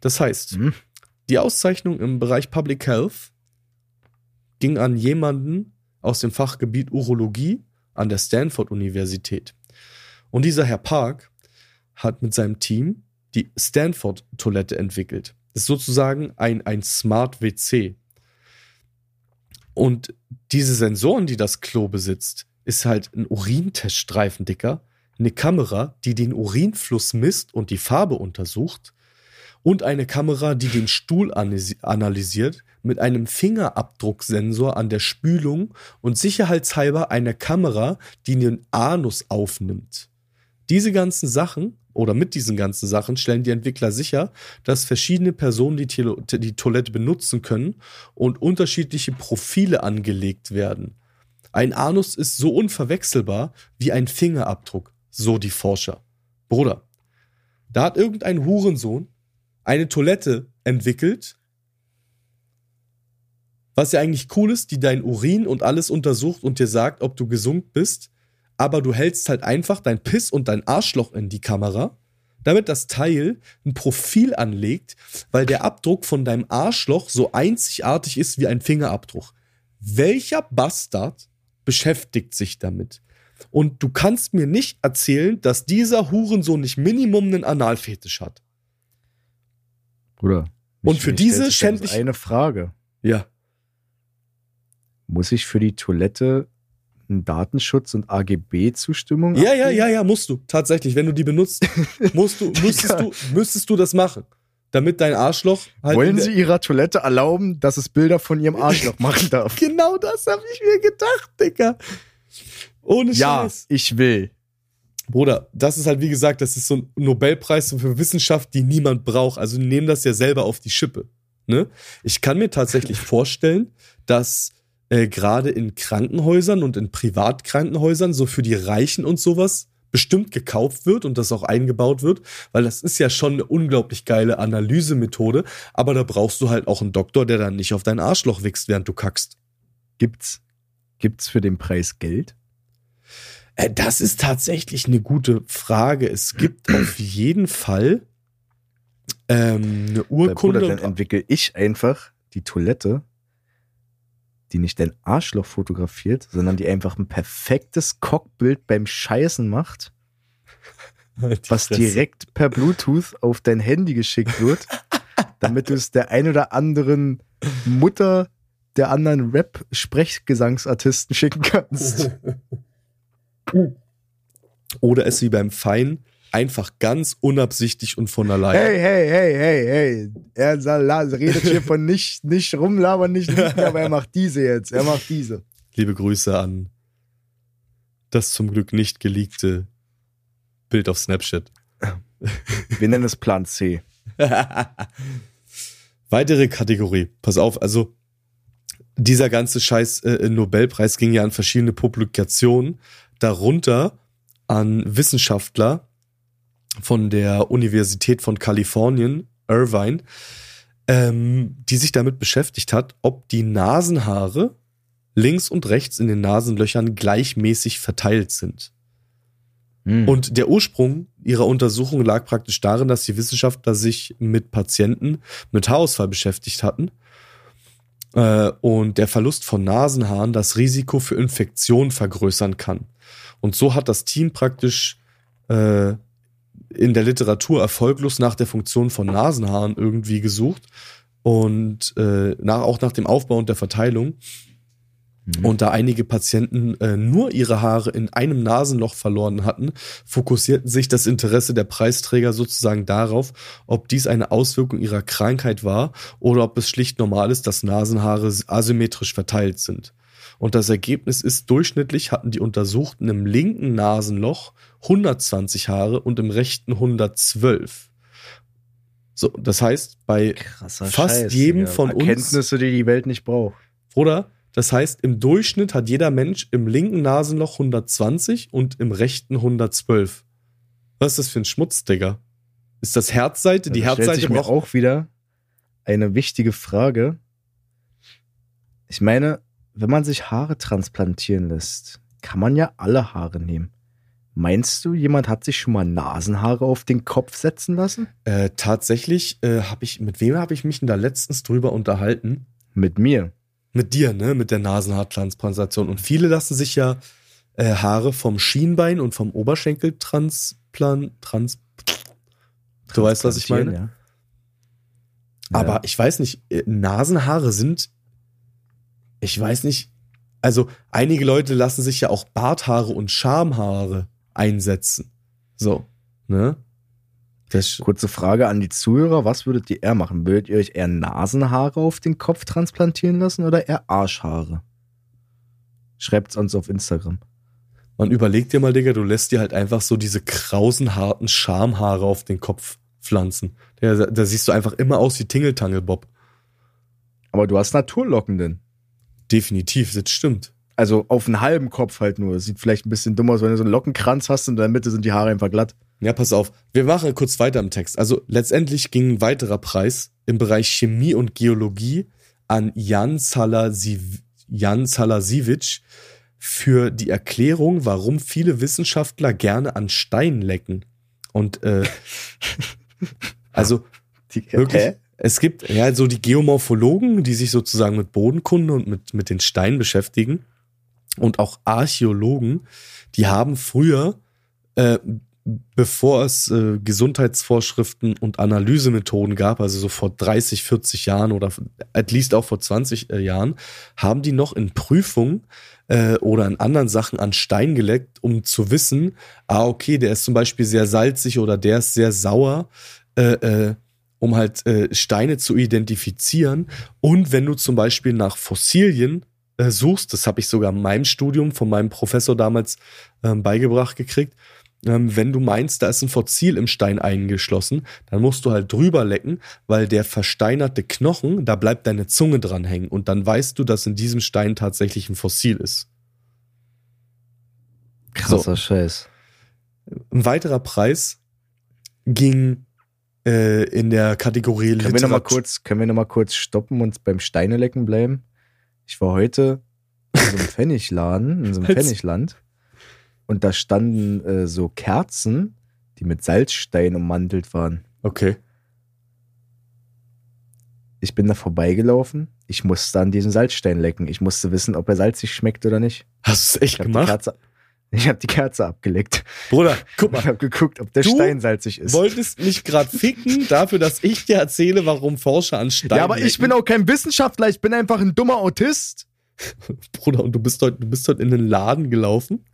Das heißt, Mhm. Die Auszeichnung im Bereich Public Health ging an jemanden aus dem Fachgebiet Urologie an der Stanford-Universität. Und dieser Herr Park hat mit seinem Team die Stanford-Toilette entwickelt. Das ist sozusagen ein, ein Smart WC. Und diese Sensoren, die das Klo besitzt, ist halt ein Urinteststreifen dicker, eine Kamera, die den Urinfluss misst und die Farbe untersucht und eine Kamera, die den Stuhl analysi- analysiert, mit einem Fingerabdrucksensor an der Spülung und sicherheitshalber eine Kamera, die den Anus aufnimmt. Diese ganzen Sachen oder mit diesen ganzen Sachen stellen die Entwickler sicher, dass verschiedene Personen die, Telo die Toilette benutzen können und unterschiedliche Profile angelegt werden. Ein Anus ist so unverwechselbar wie ein Fingerabdruck, so die Forscher. Bruder, da hat irgendein Hurensohn eine Toilette entwickelt, was ja eigentlich cool ist, die dein Urin und alles untersucht und dir sagt, ob du gesund bist aber du hältst halt einfach dein Piss und dein Arschloch in die Kamera, damit das Teil ein Profil anlegt, weil der Abdruck von deinem Arschloch so einzigartig ist wie ein Fingerabdruck. Welcher Bastard beschäftigt sich damit? Und du kannst mir nicht erzählen, dass dieser Hurensohn nicht Minimum einen Analfetisch hat. Bruder. Und für diese schändlich. Eine Frage. Ja. Muss ich für die Toilette einen Datenschutz- und AGB-Zustimmung? Ja, ja, ja, ja, musst du. Tatsächlich, wenn du die benutzt, *laughs* musst du, müsstest du, müsstest du das machen. Damit dein Arschloch halt. Wollen Sie Ihrer Toilette erlauben, dass es Bilder von Ihrem Arschloch *laughs* machen darf? genau das habe ich mir gedacht, Dicker. Ohne ja, Scheiß. Ja, ich will. Bruder, das ist halt, wie gesagt, das ist so ein Nobelpreis für Wissenschaft, die niemand braucht. Also die nehmen das ja selber auf die Schippe. Ne? Ich kann mir tatsächlich *laughs* vorstellen, dass äh, gerade in Krankenhäusern und in Privatkrankenhäusern, so für die Reichen und sowas, bestimmt gekauft wird und das auch eingebaut wird, weil das ist ja schon eine unglaublich geile Analysemethode, aber da brauchst du halt auch einen Doktor, der dann nicht auf dein Arschloch wächst, während du kackst. Gibt's, gibt's für den Preis Geld? Äh, das ist tatsächlich eine gute Frage. Es gibt *clears throat* auf jeden Fall ähm, eine Urkunde. Bruder, dann entwickle ich einfach die Toilette die nicht dein Arschloch fotografiert, sondern die einfach ein perfektes Cockbild beim Scheißen macht, *laughs* was direkt per Bluetooth auf dein Handy geschickt wird, *laughs* damit du es der ein oder anderen Mutter der anderen Rap-Sprechgesangsartisten schicken kannst. *laughs* Oder es wie beim Fein einfach ganz unabsichtlich und von alleine. Hey, hey, hey, hey, hey. Er redet hier von nicht, nicht rumlabern, nicht liegen, aber er macht diese jetzt. Er macht diese. Liebe Grüße an das zum Glück nicht geleakte Bild auf Snapchat. Wir nennen es Plan C. *laughs* Weitere Kategorie. Pass auf, also dieser ganze Scheiß äh, Nobelpreis ging ja an verschiedene Publikationen, darunter an Wissenschaftler, von der Universität von Kalifornien, Irvine, ähm, die sich damit beschäftigt hat, ob die Nasenhaare links und rechts in den Nasenlöchern gleichmäßig verteilt sind. Hm. Und der Ursprung ihrer Untersuchung lag praktisch darin, dass die Wissenschaftler sich mit Patienten mit Haarausfall beschäftigt hatten äh, und der Verlust von Nasenhaaren das Risiko für Infektion vergrößern kann. Und so hat das Team praktisch äh, in der Literatur erfolglos nach der Funktion von Nasenhaaren irgendwie gesucht und äh, nach, auch nach dem Aufbau und der Verteilung. Mhm. Und da einige Patienten äh, nur ihre Haare in einem Nasenloch verloren hatten, fokussierten sich das Interesse der Preisträger sozusagen darauf, ob dies eine Auswirkung ihrer Krankheit war oder ob es schlicht normal ist, dass Nasenhaare asymmetrisch verteilt sind. Und das Ergebnis ist, durchschnittlich hatten die Untersuchten im linken Nasenloch 120 Haare und im rechten 112. So, das heißt, bei Krasser fast Scheiß, jedem ja. von uns. Erkenntnisse, die die Welt nicht braucht. Oder? Das heißt, im Durchschnitt hat jeder Mensch im linken Nasenloch 120 und im rechten 112. Was ist das für ein Schmutz, Digga? Ist das Herzseite? Die Herzseite stellt sich mir auch wieder eine wichtige Frage. Ich meine, wenn man sich Haare transplantieren lässt, kann man ja alle Haare nehmen. Meinst du, jemand hat sich schon mal Nasenhaare auf den Kopf setzen lassen? Äh, tatsächlich äh, habe ich, mit wem habe ich mich denn da letztens drüber unterhalten? Mit mir. Mit dir, ne? Mit der Nasenhaartransplantation. Und viele lassen sich ja äh, Haare vom Schienbein und vom Oberschenkel transplant, trans. Du weißt, was ich meine? Ja. Aber ja. ich weiß nicht, äh, Nasenhaare sind ich weiß nicht, also einige Leute lassen sich ja auch Barthaare und Schamhaare einsetzen. So, ne? Das Kurze Frage an die Zuhörer, was würdet ihr eher machen? Würdet ihr euch eher Nasenhaare auf den Kopf transplantieren lassen oder eher Arschhaare? Schreibt es uns auf Instagram. Man überlegt dir mal, Digga, du lässt dir halt einfach so diese krausen, harten Schamhaare auf den Kopf pflanzen. Da, da siehst du einfach immer aus wie Tingeltangel, Bob. Aber du hast Naturlocken denn. Definitiv, das stimmt. Also auf einen halben Kopf halt nur. Sieht vielleicht ein bisschen dumm aus, wenn du so einen Lockenkranz hast und in der Mitte sind die Haare einfach glatt. Ja, pass auf. Wir machen kurz weiter im Text. Also letztendlich ging ein weiterer Preis im Bereich Chemie und Geologie an Jan, Salasiv Jan Salasiewicz für die Erklärung, warum viele Wissenschaftler gerne an Stein lecken. Und äh, *laughs* also Die, wirklich, Hä? es gibt ja so die Geomorphologen, die sich sozusagen mit Bodenkunde und mit, mit den Steinen beschäftigen. Und auch Archäologen, die haben früher, äh, bevor es äh, Gesundheitsvorschriften und Analysemethoden gab, also so vor 30, 40 Jahren oder at least auch vor 20 äh, Jahren, haben die noch in Prüfungen äh, oder in anderen Sachen an Stein geleckt, um zu wissen, ah, okay, der ist zum Beispiel sehr salzig oder der ist sehr sauer. Äh, äh, um halt äh, Steine zu identifizieren. Und wenn du zum Beispiel nach Fossilien suchst, das habe ich sogar in meinem Studium von meinem Professor damals ähm, beigebracht gekriegt, ähm, wenn du meinst, da ist ein Fossil im Stein eingeschlossen, dann musst du halt drüber lecken, weil der versteinerte Knochen, da bleibt deine Zunge dran hängen und dann weißt du, dass in diesem Stein tatsächlich ein Fossil ist. Krasser Scheiß. Ein weiterer Preis ging äh, in der Kategorie Können wir noch mal Literatur- kurz, können wir noch mal kurz stoppen und beim Steinelecken bleiben? Ich war heute in so einem *laughs* Pfennigladen, in so einem Pfennigland. Und da standen äh, so Kerzen, die mit Salzstein ummantelt waren. Okay. Ich bin da vorbeigelaufen. Ich musste an diesen Salzstein lecken. Ich musste wissen, ob er salzig schmeckt oder nicht. Hast du es echt Ich habe die, gemacht? Kerze- ich hab die Kerze abgeleckt. Bruder, guck Ich mal. habe geguckt, ob der Du Stein salzig ist. Wolltest mich gerade ficken dafür, dass ich dir erzähle, warum Forscher an Stein Ja, aber ich bin auch kein Wissenschaftler. Ich bin einfach ein dummer Autist. *laughs* Bruder, und du bist heute, du bist heute in den Laden gelaufen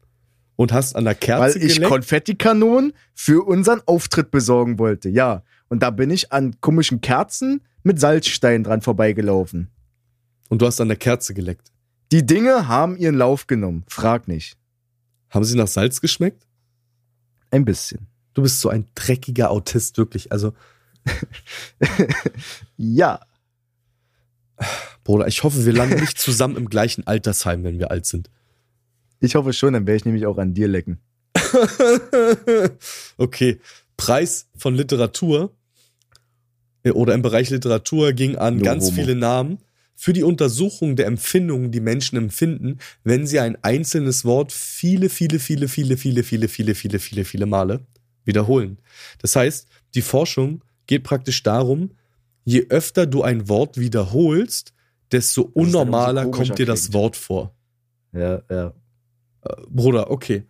und hast an der Kerze Weil ich geleckt. Konfettikanonen für unseren Auftritt besorgen wollte. Ja. Und da bin ich an komischen Kerzen mit Salzstein dran vorbeigelaufen. Und du hast an der Kerze geleckt. Die Dinge haben ihren Lauf genommen. Frag nicht. Haben sie nach Salz geschmeckt? Ein bisschen. Du bist so ein dreckiger Autist, wirklich. Also, *laughs* Ja. Bruder, ich hoffe, wir landen nicht zusammen im gleichen Altersheim, wenn wir alt sind. Ich hoffe schon, dann werde ich nämlich auch an dir lecken. *laughs* okay. Preis von Literatur äh, oder im Bereich Literatur ging an No ganz homo. viele Namen für die Untersuchung der Empfindungen, die Menschen empfinden, wenn sie ein einzelnes Wort viele, viele, viele, viele, viele, viele, viele, viele, viele, viele Male wiederholen. Das heißt, die Forschung geht praktisch darum, je öfter du ein Wort wiederholst, desto unnormaler kommt dir das. Wort vor. Ja, ja. Bruder, okay.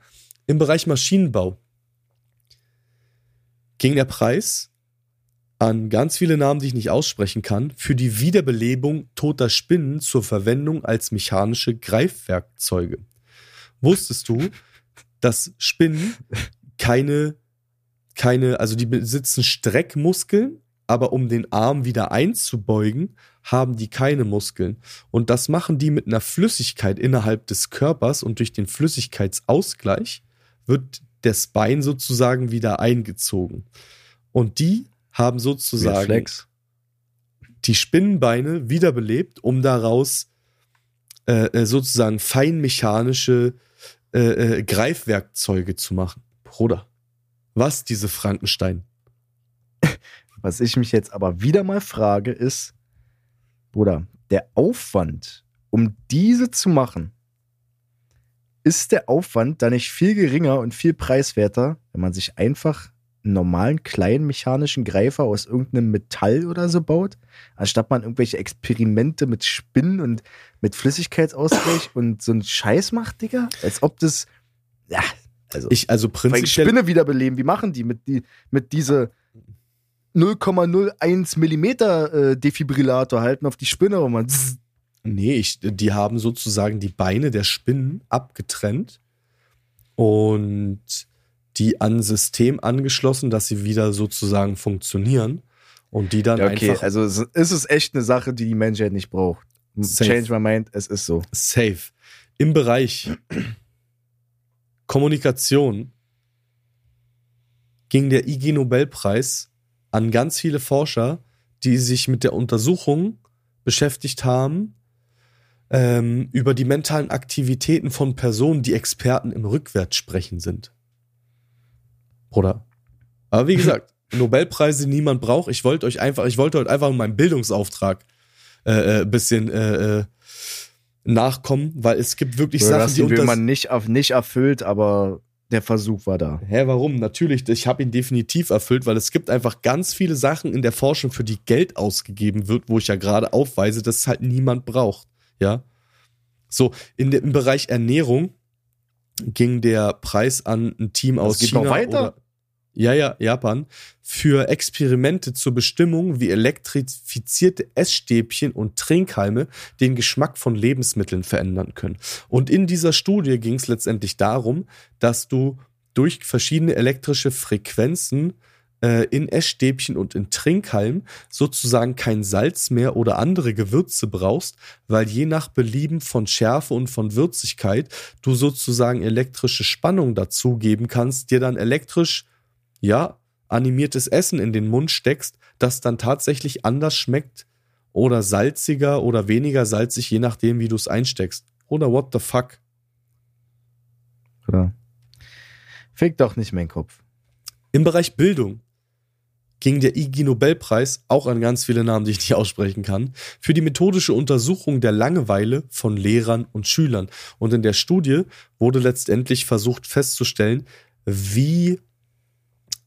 Im Bereich Maschinenbau ging der Preis an ganz viele Namen, die ich nicht aussprechen kann, für die Wiederbelebung toter Spinnen zur Verwendung als mechanische Greifwerkzeuge. Wusstest du, dass Spinnen keine, keine, also die besitzen Streckmuskeln, aber um den Arm wieder einzubeugen, haben die keine Muskeln. Und das machen die mit einer Flüssigkeit innerhalb des Körpers und durch den Flüssigkeitsausgleich wird das Bein sozusagen wieder eingezogen. Und die haben sozusagen Flex. die Spinnenbeine wiederbelebt, um daraus äh, äh, sozusagen feinmechanische äh, äh, Greifwerkzeuge zu machen. Bruder, was diese Frankenstein? *laughs* Was ich mich jetzt aber wieder mal frage, ist, Bruder, der Aufwand, um diese zu machen, ist der Aufwand da nicht viel geringer und viel preiswerter, wenn man sich einfach einen normalen kleinen mechanischen Greifer aus irgendeinem Metall oder so baut, anstatt man irgendwelche Experimente mit Spinnen und mit Flüssigkeitsausgleich *coughs* und so einen Scheiß macht, Digga? Als ob das, ja, also Ich also prinzipiell Spinne wiederbeleben, wie machen die mit, die, mit diese 0,01 Millimeter äh, Defibrillator halten auf die Spinne und man zzz. Nee, ich, die haben sozusagen die Beine der Spinnen abgetrennt und die an ein System angeschlossen, dass sie wieder sozusagen funktionieren und die dann Ja, okay, einfach also es es ist echt eine Sache, die die Menschheit nicht braucht. Safe. Change my mind, es ist so. safe im Bereich Kommunikation ging der IG Nobelpreis an ganz viele Forscher, die sich mit der Untersuchung beschäftigt haben ähm, über die mentalen Aktivitäten von Personen, die Experten im Rückwärtssprechen sind. Bruder. Aber wie gesagt, *laughs* Nobelpreise niemand braucht. Ich wollte euch einfach, ich wollte heute einfach meinen Bildungsauftrag äh, äh, bisschen äh, äh, nachkommen, weil es gibt wirklich Oder Sachen, die man nicht, auf, nicht erfüllt, aber der Versuch war da. Hä, warum? Natürlich, ich habe ihn definitiv erfüllt, weil es gibt einfach ganz viele Sachen in der Forschung, für die Geld ausgegeben wird, wo ich ja gerade aufweise, dass es halt niemand braucht. Ja. So, in dem, im Bereich Ernährung ging der Preis an ein Team aus geht China noch weiter? Ja, ja, Japan, für Experimente zur Bestimmung, wie elektrifizierte Essstäbchen und Trinkhalme den Geschmack von Lebensmitteln verändern können. Und in dieser Studie ging es letztendlich darum, dass du durch verschiedene elektrische Frequenzen äh, in Essstäbchen und in Trinkhalmen sozusagen kein Salz mehr oder andere Gewürze brauchst, weil je nach Belieben von Schärfe und von Würzigkeit du sozusagen elektrische Spannung dazugeben kannst, dir dann elektrisch ja, animiertes Essen in den Mund steckst, das dann tatsächlich anders schmeckt oder salziger oder weniger salzig, je nachdem, wie du es einsteckst. Oder what the fuck? Ja. Fick doch nicht mein Kopf. Im Bereich Bildung ging der IG Nobelpreis auch an ganz viele Namen, die ich nicht aussprechen kann, für die methodische Untersuchung der Langeweile von Lehrern und Schülern. Und in der Studie wurde letztendlich versucht festzustellen, wie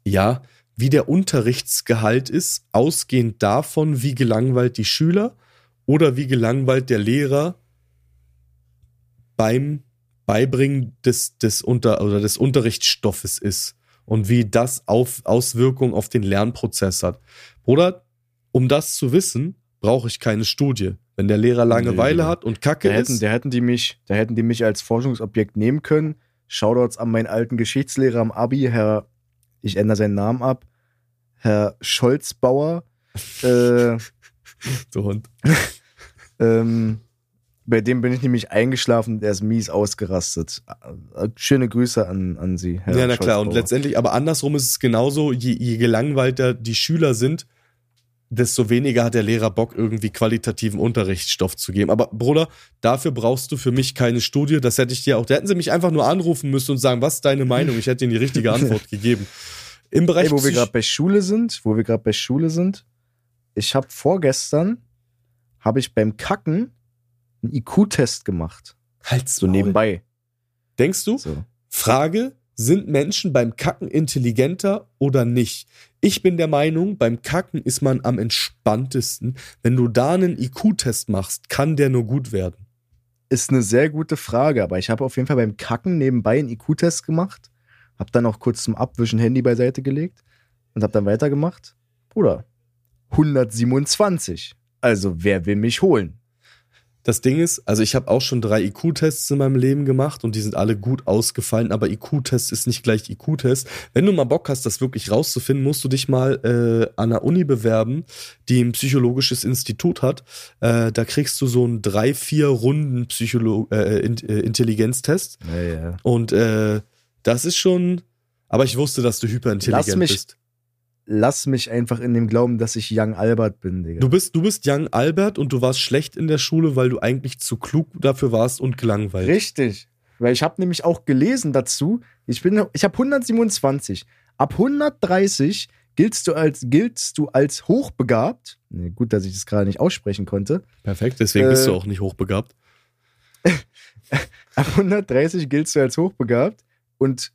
ja, wie der Unterrichtsgehalt ist, ausgehend davon, wie gelangweilt die Schüler oder wie gelangweilt der Lehrer beim Beibringen des, des, Unter oder des Unterrichtsstoffes ist und wie das auf Auswirkungen auf den Lernprozess hat. Bruder, um das zu wissen, brauche ich keine Studie. Wenn der Lehrer Langeweile Nee. hat und Kacke Da hätten, ist, da hätten die mich, da hätten die mich als Forschungsobjekt nehmen können. Shoutouts an meinen alten Geschichtslehrer am Abi, Herr, ich ändere seinen Namen ab, Herr Scholzbauer. äh, *laughs* so Hund. *laughs* ähm, bei dem bin ich nämlich eingeschlafen, der ist mies ausgerastet. Äh, Schöne Grüße an, an Sie, Herr Ja, na klar. Und letztendlich, aber andersrum ist es genauso, je, je gelangweilter die Schüler sind, desto weniger hat der Lehrer Bock, irgendwie qualitativen Unterrichtsstoff zu geben. Aber Bruder, dafür brauchst du für mich keine Studie. Das hätte ich dir auch. Da hätten sie mich einfach nur anrufen müssen und sagen, was ist deine Meinung? Ich hätte ihnen die richtige *laughs* Antwort gegeben. Im Bereich Ey, wo wir gerade bei Schule sind, wo wir gerade bei Schule sind, ich habe vorgestern, habe ich beim Kacken einen IQ-Test gemacht. Halt's So Maul. nebenbei. Denkst du? So. Frage, sind Menschen beim Kacken intelligenter oder nicht? Ich bin der Meinung, beim Kacken ist man am entspanntesten. Wenn du da einen IQ-Test machst, kann der nur gut werden. Ist eine sehr gute Frage, aber ich habe auf jeden Fall beim Kacken nebenbei einen IQ-Test gemacht, habe dann auch kurz zum Abwischen Handy beiseite gelegt und habe dann weitergemacht. Bruder, 127. Also wer will mich holen? Das Ding ist, also ich habe auch schon drei IQ-Tests in meinem Leben gemacht und die sind alle gut ausgefallen, aber IQ-Test ist nicht gleich IQ-Test. Wenn du mal Bock hast, das wirklich rauszufinden, musst du dich mal äh, an einer Uni bewerben, die ein psychologisches Institut hat. Äh, da kriegst du so einen drei, vier Runden Psycholo äh, äh, Intelligenztest Ja, ja. und äh, das ist schon. Aber ich wusste, dass du hyperintelligent Lass mich- bist. Lass mich einfach in dem Glauben, dass ich Young Albert bin, Digga. Du bist, du bist Young Albert und du warst schlecht in der Schule, weil du eigentlich zu klug dafür warst und gelangweilt. Richtig. Weil ich habe nämlich auch gelesen dazu, ich bin, ich habe 127. Ab 130 giltst du als, giltst du als hochbegabt. Nee, gut, dass ich das gerade nicht aussprechen konnte. Perfekt, deswegen bist Äh, du auch nicht hochbegabt. *laughs* Ab 130 giltst du als hochbegabt und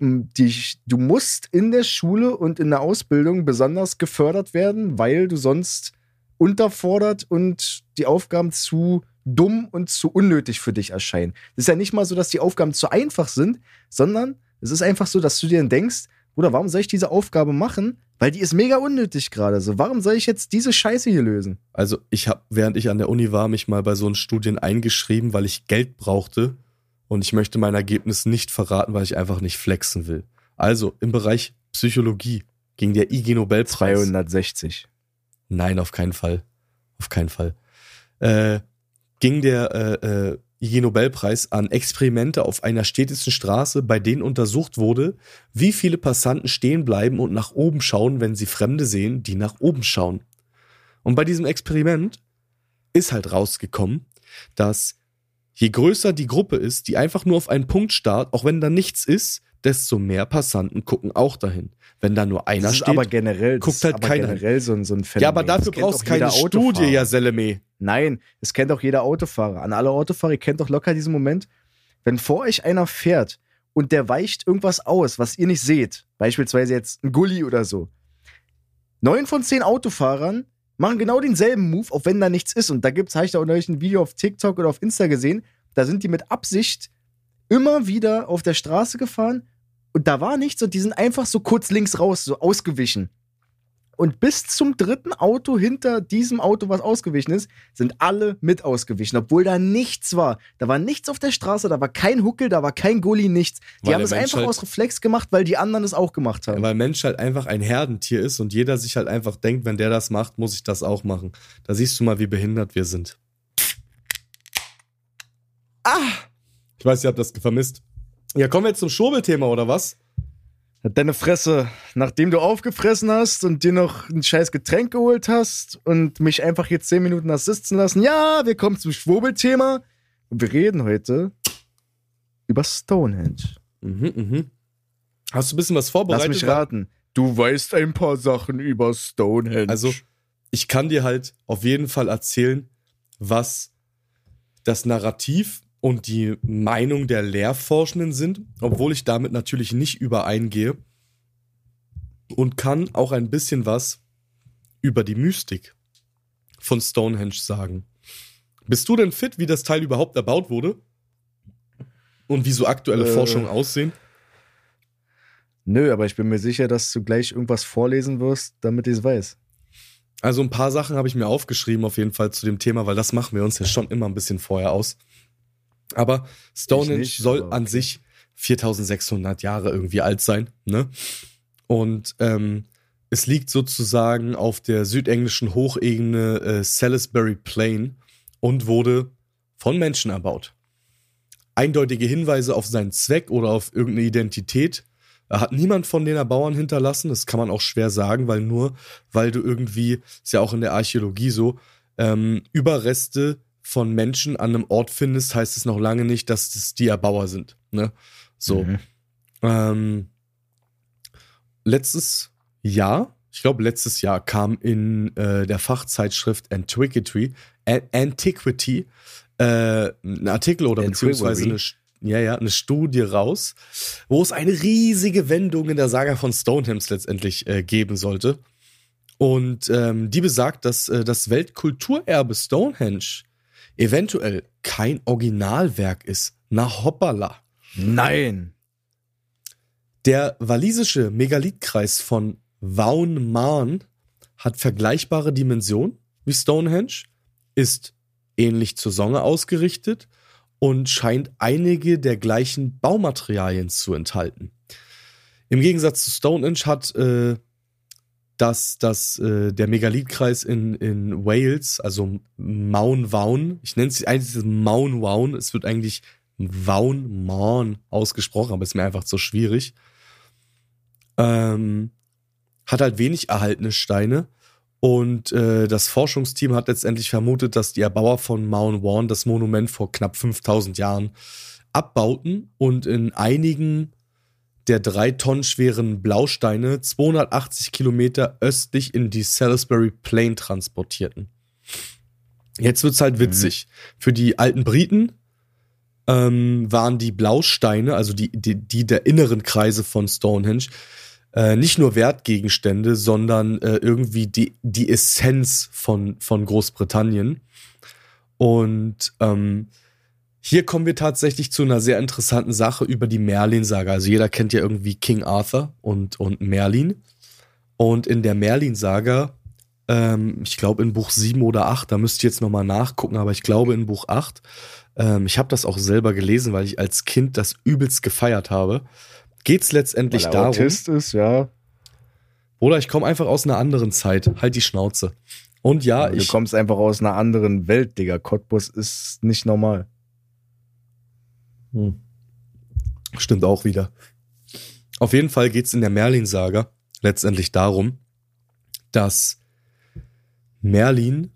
die, du musst in der Schule und in der Ausbildung besonders gefördert werden, weil du sonst unterfordert und die Aufgaben zu dumm und zu unnötig für dich erscheinen. Es ist ja nicht mal so, dass die Aufgaben zu einfach sind, sondern es ist einfach so, dass du dir denkst, Bruder, warum soll ich diese Aufgabe machen? Weil die ist mega unnötig gerade. So, warum soll ich jetzt diese Scheiße hier lösen? Also ich habe, während ich an der Uni war, mich mal bei so einen Studien eingeschrieben, weil ich Geld brauchte und ich möchte mein Ergebnis nicht verraten, weil ich einfach nicht flexen will. Also im Bereich Psychologie ging der IG Nobelpreis. 260. Nein, auf keinen Fall. Auf keinen Fall. Äh, ging der äh, äh, IG Nobelpreis an Experimente auf einer städtischen Straße, bei denen untersucht wurde, wie viele Passanten stehen bleiben und nach oben schauen, wenn sie Fremde sehen, die nach oben schauen. Und bei diesem Experiment ist halt rausgekommen, dass je größer die Gruppe ist, die einfach nur auf einen Punkt starrt, auch wenn da nichts ist, desto mehr Passanten gucken auch dahin. Wenn da nur einer Das ist steht, aber generell, guckt halt aber keiner. generell so ein, so ein Phänomen. ja, aber dafür brauchst auch du keine Studie, ja, Seleme. Nein, es kennt auch jeder Autofahrer. An alle Autofahrer, ihr kennt doch locker diesen Moment, wenn vor euch einer fährt und der weicht irgendwas aus, was ihr nicht seht, beispielsweise jetzt ein Gully oder so. Neun von zehn Autofahrern machen genau denselben Move, auch wenn da nichts ist. Und da gibt's, habe ich da auch neulich ein Video auf TikTok oder auf Insta gesehen, da sind die mit Absicht immer wieder auf der Straße gefahren und da war nichts und die sind einfach so kurz links raus, so ausgewichen. Und bis zum dritten Auto hinter diesem Auto, was ausgewichen ist, sind alle mit ausgewichen, obwohl da nichts war. Da war nichts auf der Straße, da war kein Huckel, da war kein Gully, nichts. Die Weil haben es Mensch einfach halt- aus Reflex gemacht, weil die anderen es auch gemacht haben. Weil Mensch halt einfach ein Herdentier ist und jeder sich halt einfach denkt, wenn der das macht, muss ich das auch machen. Da siehst du mal, wie behindert wir sind. Ah! Ich weiß, ihr habt das vermisst. Ja, kommen wir jetzt zum Schwurbelthema, oder was? Deine Fresse, nachdem du aufgefressen hast und dir noch ein scheiß Getränk geholt hast und mich einfach hier zehn Minuten hast sitzen lassen, ja, wir kommen zum Schwurbelthema und wir reden heute über Stonehenge. Mhm, mhm. Hast du ein bisschen was Lass vorbereitet? mich raten. Du weißt ein paar Sachen über Stonehenge. Also, ich kann dir halt auf jeden Fall erzählen, was das Narrativ und die Meinung der Lehrforschenden sind, obwohl ich damit natürlich nicht übereingehe und kann auch ein bisschen was über die Mystik von Stonehenge sagen. Bist du denn fit, wie das Teil überhaupt erbaut wurde? Und wie so aktuelle Äh. Forschungen aussehen? Nö, aber ich bin mir sicher, dass du gleich irgendwas vorlesen wirst, damit ich es weiß. Also ein paar Sachen habe ich mir aufgeschrieben, auf jeden Fall zu dem Thema, weil das machen wir uns ja schon immer ein bisschen vorher aus. Aber Stonehenge nicht, soll aber an okay. sich 4600 Jahre irgendwie alt sein, ne? Und ähm, es liegt sozusagen auf der südenglischen Hochebene äh, Salisbury Plain und wurde von Menschen erbaut. Eindeutige Hinweise auf seinen Zweck oder auf irgendeine Identität hat niemand von den Erbauern hinterlassen. Das kann man auch schwer sagen, weil nur, weil du irgendwie, ist ja auch in der Archäologie so, ähm, Überreste von Menschen an einem Ort findest, heißt es noch lange nicht, dass das die Erbauer sind. Ne? So. Mhm. Ähm, letztes Jahr, ich glaube letztes Jahr kam in äh, der Fachzeitschrift Antiquity, An Antiquity äh, ein Artikel oder Antiquary. beziehungsweise eine, ja, ja, eine Studie raus, wo es eine riesige Wendung in der Saga von Stonehenge letztendlich äh, geben sollte. Und ähm, die besagt, dass äh, das Weltkulturerbe Stonehenge eventuell kein Originalwerk ist. Na hoppala. Nein. Der walisische Megalithkreis von Vaughan-Marne hat vergleichbare Dimensionen wie Stonehenge, ist ähnlich zur Sonne ausgerichtet und scheint einige der gleichen Baumaterialien zu enthalten. Im Gegensatz zu Stonehenge hat äh, das, das, äh, der Megalithkreis in, in Wales, also Maun Vaughan, ich nenne es eigentlich Maun Vaughan, es wird eigentlich Vaughan Marne ausgesprochen, aber ist mir einfach zu schwierig. Ähm, hat halt wenig erhaltene Steine und äh, das Forschungsteam hat letztendlich vermutet, dass die Erbauer von Mount Warren das Monument vor knapp 5000 Jahren abbauten und in einigen der drei Tonnen schweren Blausteine 280 Kilometer östlich in die Salisbury Plain transportierten. Jetzt wird's halt witzig. Für die alten Briten ähm, waren die Blausteine, also die, die, die der inneren Kreise von Stonehenge, äh, nicht nur Wertgegenstände, sondern äh, irgendwie die, die Essenz von, von Großbritannien. Und ähm, hier kommen wir tatsächlich zu einer sehr interessanten Sache über die Merlin-Saga. Also jeder kennt ja irgendwie King Arthur und, und Merlin. Und in der Merlin-Saga, ähm, ich glaube in Buch 7 oder 8, da müsst ihr jetzt nochmal nachgucken, aber ich glaube in Buch 8, ähm, ich habe das auch selber gelesen, weil ich als Kind das übelst gefeiert habe, geht's letztendlich Weil er darum, Autist ist, ja. oder ich komme einfach aus einer anderen Zeit, halt die Schnauze. Und ja, du ich, kommst einfach aus einer anderen Welt, Digga. Cottbus ist nicht normal. Stimmt auch wieder. Auf jeden Fall geht's in der Merlin-Saga letztendlich darum, dass Merlin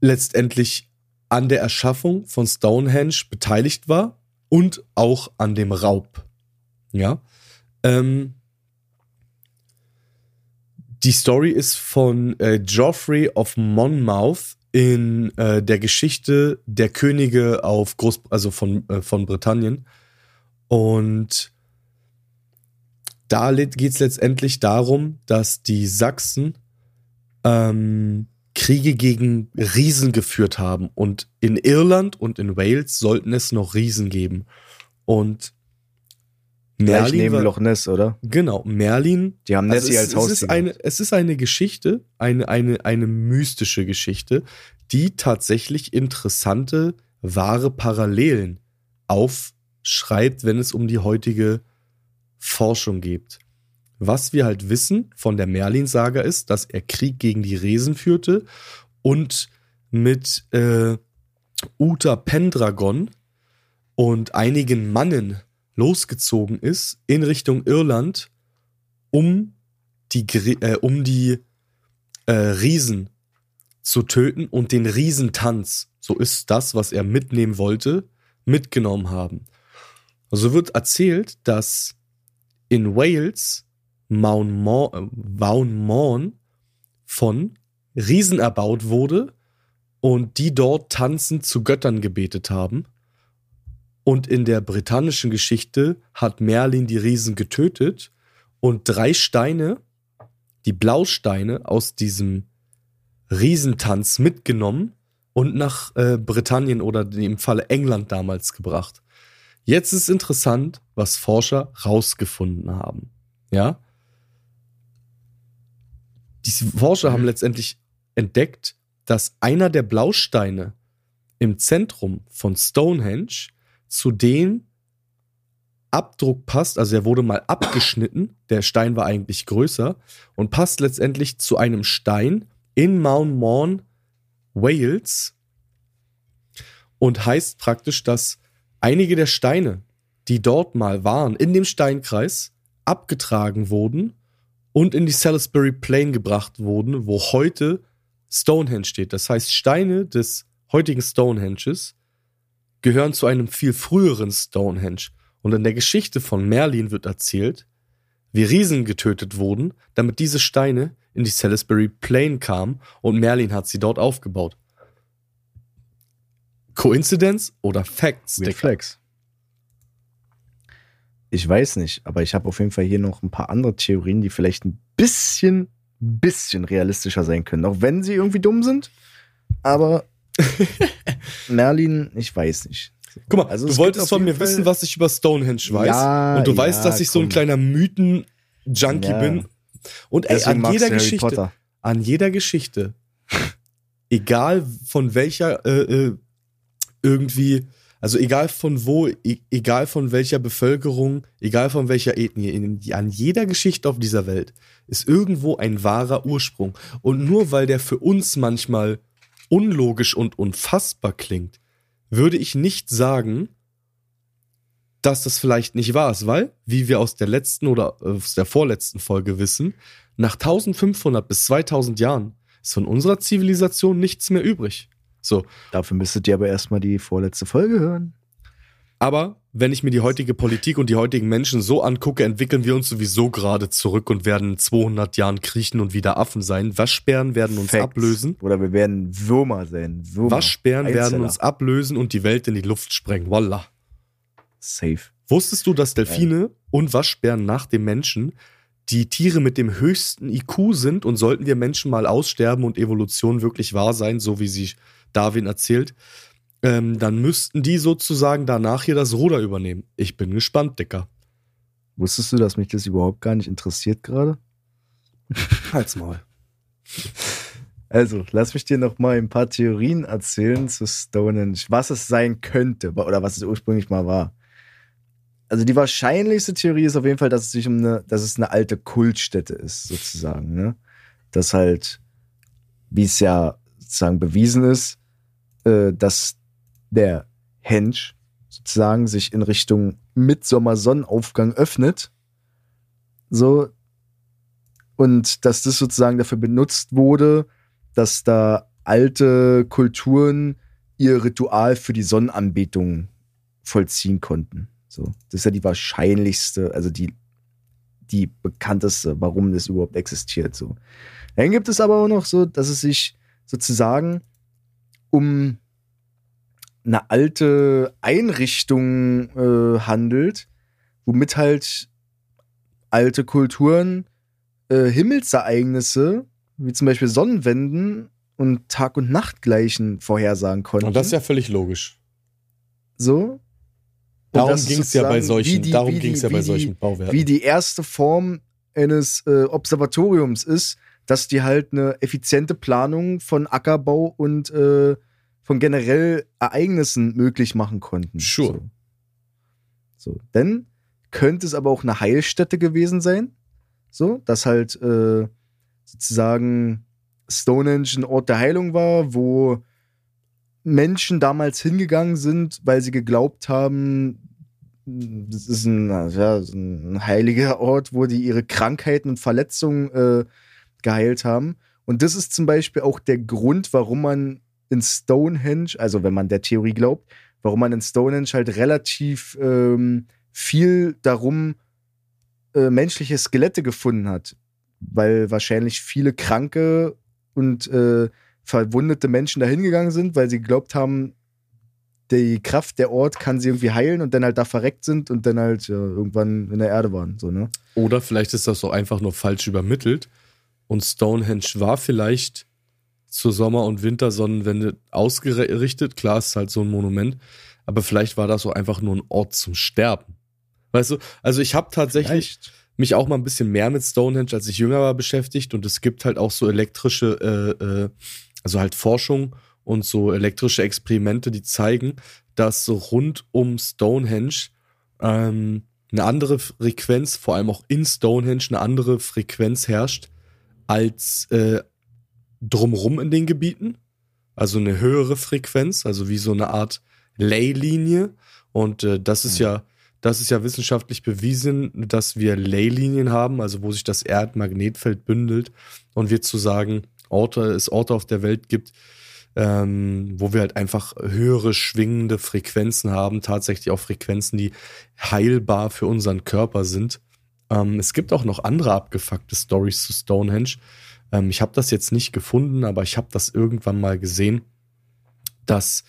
letztendlich an der Erschaffung von Stonehenge beteiligt war und auch an dem Raub. Ja. Ähm, die Story ist von äh, Geoffrey of Monmouth in äh, der Geschichte der Könige auf Groß, also von, äh, von Britannien. Und da geht es letztendlich darum, dass die Sachsen ähm, Kriege gegen Riesen geführt haben. Und in Irland und in Wales sollten es noch Riesen geben. Und Gleich neben war- Loch Ness, oder? Genau, Merlin. Die haben Also Nessie es, als es, Haustier. ist eine, es ist eine Geschichte, eine, eine, eine mystische Geschichte, die tatsächlich interessante, wahre Parallelen aufschreibt, wenn es um die heutige Forschung geht. Was wir halt wissen von der Merlin-Saga ist, dass er Krieg gegen die Riesen führte und mit äh, Uta Pendragon und einigen Mannen losgezogen ist in Richtung Irland, um die, äh, um die äh, Riesen zu töten und den Riesentanz, so ist das, was er mitnehmen wollte, mitgenommen haben. Also wird erzählt, dass in Wales Mount äh, Morn von Riesen erbaut wurde und die dort tanzend zu Göttern gebetet haben. Und in der britannischen Geschichte hat Merlin die Riesen getötet und drei Steine, die Blausteine aus diesem Riesentanz mitgenommen und nach äh, Britannien oder im Falle England damals gebracht. Jetzt ist interessant, was Forscher rausgefunden haben. Ja? Diese Forscher haben letztendlich entdeckt, dass einer der Blausteine im Zentrum von Stonehenge zu dem Abdruck passt, also er wurde mal abgeschnitten, der Stein war eigentlich größer und passt letztendlich zu einem Stein in Mount Morn, Wales und heißt praktisch, dass einige der Steine, die dort mal waren, in dem Steinkreis abgetragen wurden und in die Salisbury Plain gebracht wurden, wo heute Stonehenge steht. Das heißt, Steine des heutigen Stonehenges gehören zu einem viel früheren Stonehenge. Und in der Geschichte von Merlin wird erzählt, wie Riesen getötet wurden, damit diese Steine in die Salisbury Plain kamen und Merlin hat sie dort aufgebaut. Coincidence oder Facts? Weird Dicker? Flex. Ich weiß nicht, aber ich habe auf jeden Fall hier noch ein paar andere Theorien, die vielleicht ein bisschen, bisschen realistischer sein können. Auch wenn sie irgendwie dumm sind. Aber *laughs* Merlin, ich weiß nicht. Guck mal, Also du es wolltest von mir Fall- wissen, was ich über Stonehenge weiß. Ja, und du weißt, ja, dass ich so ein komm. kleiner Mythen-Junkie Ja. bin. Und ey, Deswegen an jeder Geschichte, Potter. an jeder Geschichte, egal von welcher äh, äh, irgendwie, also egal von wo, e egal von welcher Bevölkerung, egal von welcher Ethnie, in, an jeder Geschichte auf dieser Welt ist irgendwo ein wahrer Ursprung. Und nur weil der für uns manchmal unlogisch und unfassbar klingt, würde ich nicht sagen, dass das vielleicht nicht wahr ist, weil, wie wir aus der letzten oder äh, aus der vorletzten Folge wissen, nach 1500 bis 2000 Jahren ist von unserer Zivilisation nichts mehr übrig. So, Dafür müsstet ihr aber erstmal die vorletzte Folge hören. aber wenn ich mir die heutige Politik und die heutigen Menschen so angucke, entwickeln wir uns sowieso gerade zurück und werden in 200 Jahren kriechen und wieder Affen sein. Waschbären werden uns Facts. ablösen. Oder wir werden Würmer sein. Würmer. Waschbären werden Einzeller. uns ablösen und die Welt in die Luft sprengen. Wallah. Safe. Wusstest du, dass Delfine und Waschbären nach dem Menschen die Tiere mit dem höchsten IQ sind und sollten wir Menschen mal aussterben und Evolution wirklich wahr sein, so wie sie Darwin erzählt, ähm, dann müssten die sozusagen danach hier das Ruder übernehmen. Ich bin gespannt, Dicker. Wusstest du, dass mich das überhaupt gar nicht interessiert gerade? *laughs* Halt's mal. Also, lass mich dir noch mal ein paar Theorien erzählen zu Stonehenge, was es sein könnte oder was es ursprünglich mal war. Also die wahrscheinlichste Theorie ist auf jeden Fall, dass es sich um eine, dass es eine alte Kultstätte ist, sozusagen. Ne? Dass halt, wie es ja sozusagen bewiesen ist, äh, dass der Henge sozusagen sich in Richtung Mitsommer-Sonnenaufgang öffnet. So. Und dass das sozusagen dafür benutzt wurde, dass da alte Kulturen ihr Ritual für die Sonnenanbetung vollziehen konnten. So. Das ist ja die wahrscheinlichste, also die, die bekannteste, warum das überhaupt existiert. So. Dann gibt es aber auch noch so, dass es sich sozusagen um eine alte Einrichtung äh, handelt, womit halt alte Kulturen äh, Himmelsereignisse, wie zum Beispiel Sonnenwenden und Tag- und Nachtgleichen vorhersagen konnten. Und das ist ja völlig logisch. so. Und Darum ging es ja bei solchen, die- darum ging es ja bei solchen Bauwerken. Wie die erste Form eines äh, Observatoriums ist, dass die halt eine effiziente Planung von Ackerbau und äh, von generell Ereignissen möglich machen konnten. Sure. So. so. Denn könnte es aber auch eine Heilstätte gewesen sein, so, dass halt äh, sozusagen Stonehenge ein Ort der Heilung war, wo Menschen damals hingegangen sind, weil sie geglaubt haben, das ist ein, ja, ein heiliger Ort, wo die ihre Krankheiten und Verletzungen äh, geheilt haben. Und das ist zum Beispiel auch der Grund, warum man in Stonehenge, also wenn man der Theorie glaubt, warum man in Stonehenge halt relativ ähm, viel darum äh, menschliche Skelette gefunden hat. Weil wahrscheinlich viele kranke und äh, verwundete Menschen da hingegangen sind, weil sie geglaubt haben, die Kraft der Ort kann sie irgendwie heilen und dann halt da verreckt sind und dann halt ja, irgendwann in der Erde waren. So, ne? Oder vielleicht ist das auch einfach nur falsch übermittelt. Und Stonehenge war vielleicht zur Sommer- und Wintersonnenwende ausgerichtet. Klar, ist halt so ein Monument. Aber vielleicht war das so einfach nur ein Ort zum Sterben. Weißt du, also ich habe tatsächlich Vielleicht. mich auch mal ein bisschen mehr mit Stonehenge, als ich jünger war, beschäftigt. Und es gibt halt auch so elektrische, äh, äh, also halt Forschung und so elektrische Experimente, die zeigen, dass so rund um Stonehenge ähm, eine andere Frequenz, vor allem auch in Stonehenge, eine andere Frequenz herrscht als äh, drumrum in den Gebieten. Also eine höhere Frequenz, also wie so eine Art Leylinie. Und äh, das ist Mhm. ja, das ist ja wissenschaftlich bewiesen, dass wir Leylinien haben, also wo sich das Erdmagnetfeld bündelt und wir zu sagen, Orte, es Orte auf der Welt gibt, ähm, wo wir halt einfach höhere schwingende Frequenzen haben, tatsächlich auch Frequenzen, die heilbar für unseren Körper sind. Ähm, es gibt auch noch andere abgefuckte Stories zu Stonehenge. Ähm, ich habe das jetzt nicht gefunden, aber ich habe das irgendwann mal gesehen, dass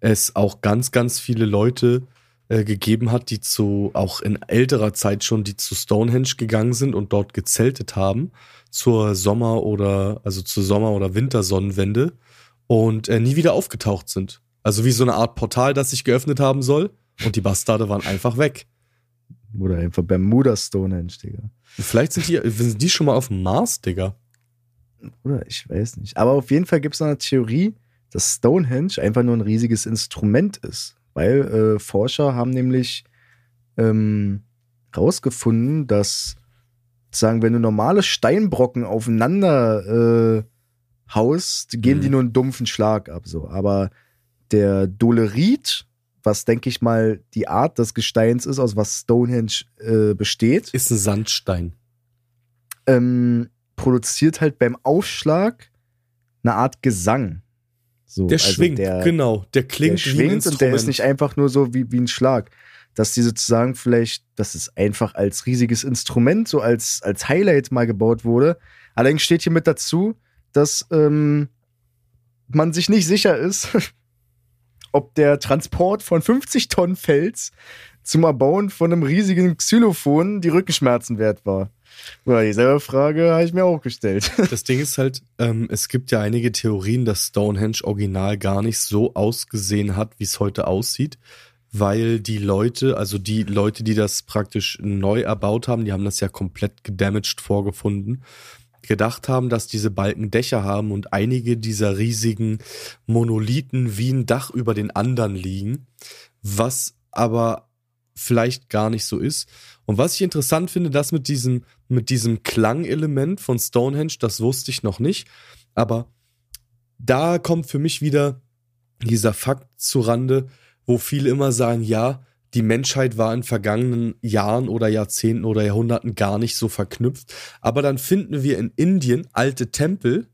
es auch ganz, ganz viele Leute äh, gegeben hat, die zu, auch in älterer Zeit schon, die zu Stonehenge gegangen sind und dort gezeltet haben zur Sommer- oder, also zur Sommer- oder Wintersonnenwende und äh, nie wieder aufgetaucht sind. Also wie so eine Art Portal, das sich geöffnet haben soll und die Bastarde waren einfach weg. Oder einfach Bermuda Stonehenge, Digga. Vielleicht sind die, sind die schon mal auf dem Mars, Digga. Oder ich weiß nicht. Aber auf jeden Fall gibt es noch eine Theorie, dass Stonehenge einfach nur ein riesiges Instrument ist. Weil äh, Forscher haben nämlich ähm, rausgefunden, dass sagen, wenn du normale Steinbrocken aufeinander äh, haust, geben Mhm. die nur einen dumpfen Schlag ab. So. Aber der Dolerit, was denke ich mal die Art des Gesteins ist, aus was Stonehenge äh, besteht, Ist ein Sandstein. ähm, produziert halt beim Aufschlag eine Art Gesang. So, Der also schwingt, der, genau. Der der klingt ein schwingt und der ist nicht einfach nur so wie, wie ein Schlag. Dass die sozusagen vielleicht, dass es einfach als riesiges Instrument, so als, als Highlight mal gebaut wurde. Allerdings steht hier mit dazu, dass ähm, man sich nicht sicher ist, *laughs* ob der Transport von 50 Tonnen Fels zum Erbauen von einem riesigen Xylophon die Rückenschmerzen wert war. Oder dieselbe Frage habe ich mir auch gestellt. *laughs* Das Ding ist halt, ähm, es gibt ja einige Theorien, dass Stonehenge original gar nicht so ausgesehen hat, wie es heute aussieht, weil die Leute, also die Leute, die das praktisch neu erbaut haben, die haben das ja komplett gedamaged vorgefunden, gedacht haben, dass diese Balken Dächer haben und einige dieser riesigen Monolithen wie ein Dach über den anderen liegen, was aber vielleicht gar nicht so ist. Und was ich interessant finde, das mit diesem, mit diesem Klangelement von Stonehenge, das wusste ich noch nicht. Aber da kommt für mich wieder dieser Fakt zu Rande, wo viele immer sagen, ja, die Menschheit war in vergangenen Jahren oder Jahrzehnten oder Jahrhunderten gar nicht so verknüpft. Aber dann finden wir in Indien alte Tempel,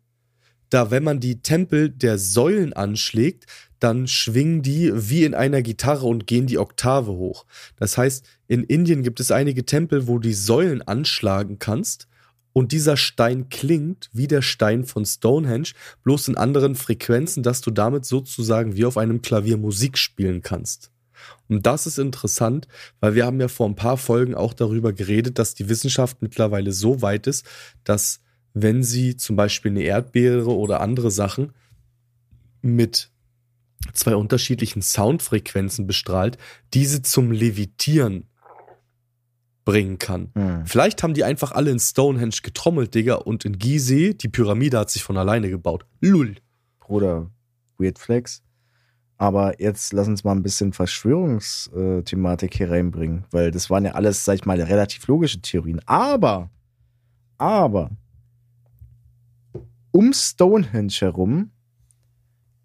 da wenn man die Tempel der Säulen anschlägt, dann schwingen die wie in einer Gitarre und gehen die Oktave hoch. Das heißt, in Indien gibt es einige Tempel, wo du die Säulen anschlagen kannst und dieser Stein klingt wie der Stein von Stonehenge, bloß in anderen Frequenzen, dass du damit sozusagen wie auf einem Klavier Musik spielen kannst. Und das ist interessant, weil wir haben ja vor ein paar Folgen auch darüber geredet, dass die Wissenschaft mittlerweile so weit ist, dass wenn sie zum Beispiel eine Erdbeere oder andere Sachen mit zwei unterschiedlichen Soundfrequenzen bestrahlt, diese zum Levitieren bringen kann. Hm. Vielleicht haben die einfach alle in Stonehenge getrommelt, Digga, und in Gizeh, die Pyramide hat sich von alleine gebaut. Lull. Bruder, Weird Flex. Aber jetzt lass uns mal ein bisschen Verschwörungsthematik hier reinbringen, weil das waren ja alles, sag ich mal, relativ logische Theorien. Aber, aber, um Stonehenge herum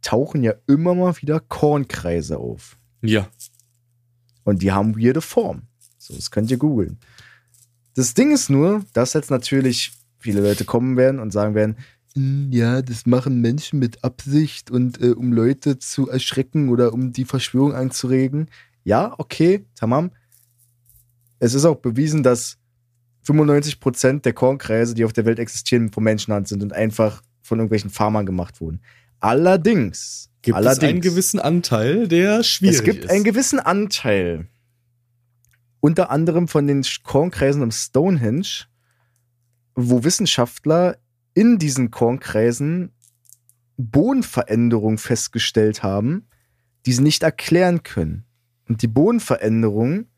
tauchen ja immer mal wieder Kornkreise auf. Ja. Und die haben weirde Form. So, das könnt ihr googeln. Das Ding ist nur, dass jetzt natürlich viele Leute kommen werden und sagen werden, "Mm, ja, das machen Menschen mit Absicht und äh, um Leute zu erschrecken oder um die Verschwörung anzuregen. Ja, okay, tamam. Es ist auch bewiesen, dass 95% der Kornkreise, die auf der Welt existieren, von Menschenhand sind und einfach von irgendwelchen Farmern gemacht wurden. Allerdings, Gibt allerdings es einen gewissen Anteil, der schwierig es gibt ist. einen gewissen Anteil, unter anderem von den Kornkreisen um Stonehenge, wo Wissenschaftler in diesen Kornkreisen Bodenveränderungen festgestellt haben, die sie nicht erklären können. Und die Bodenveränderungen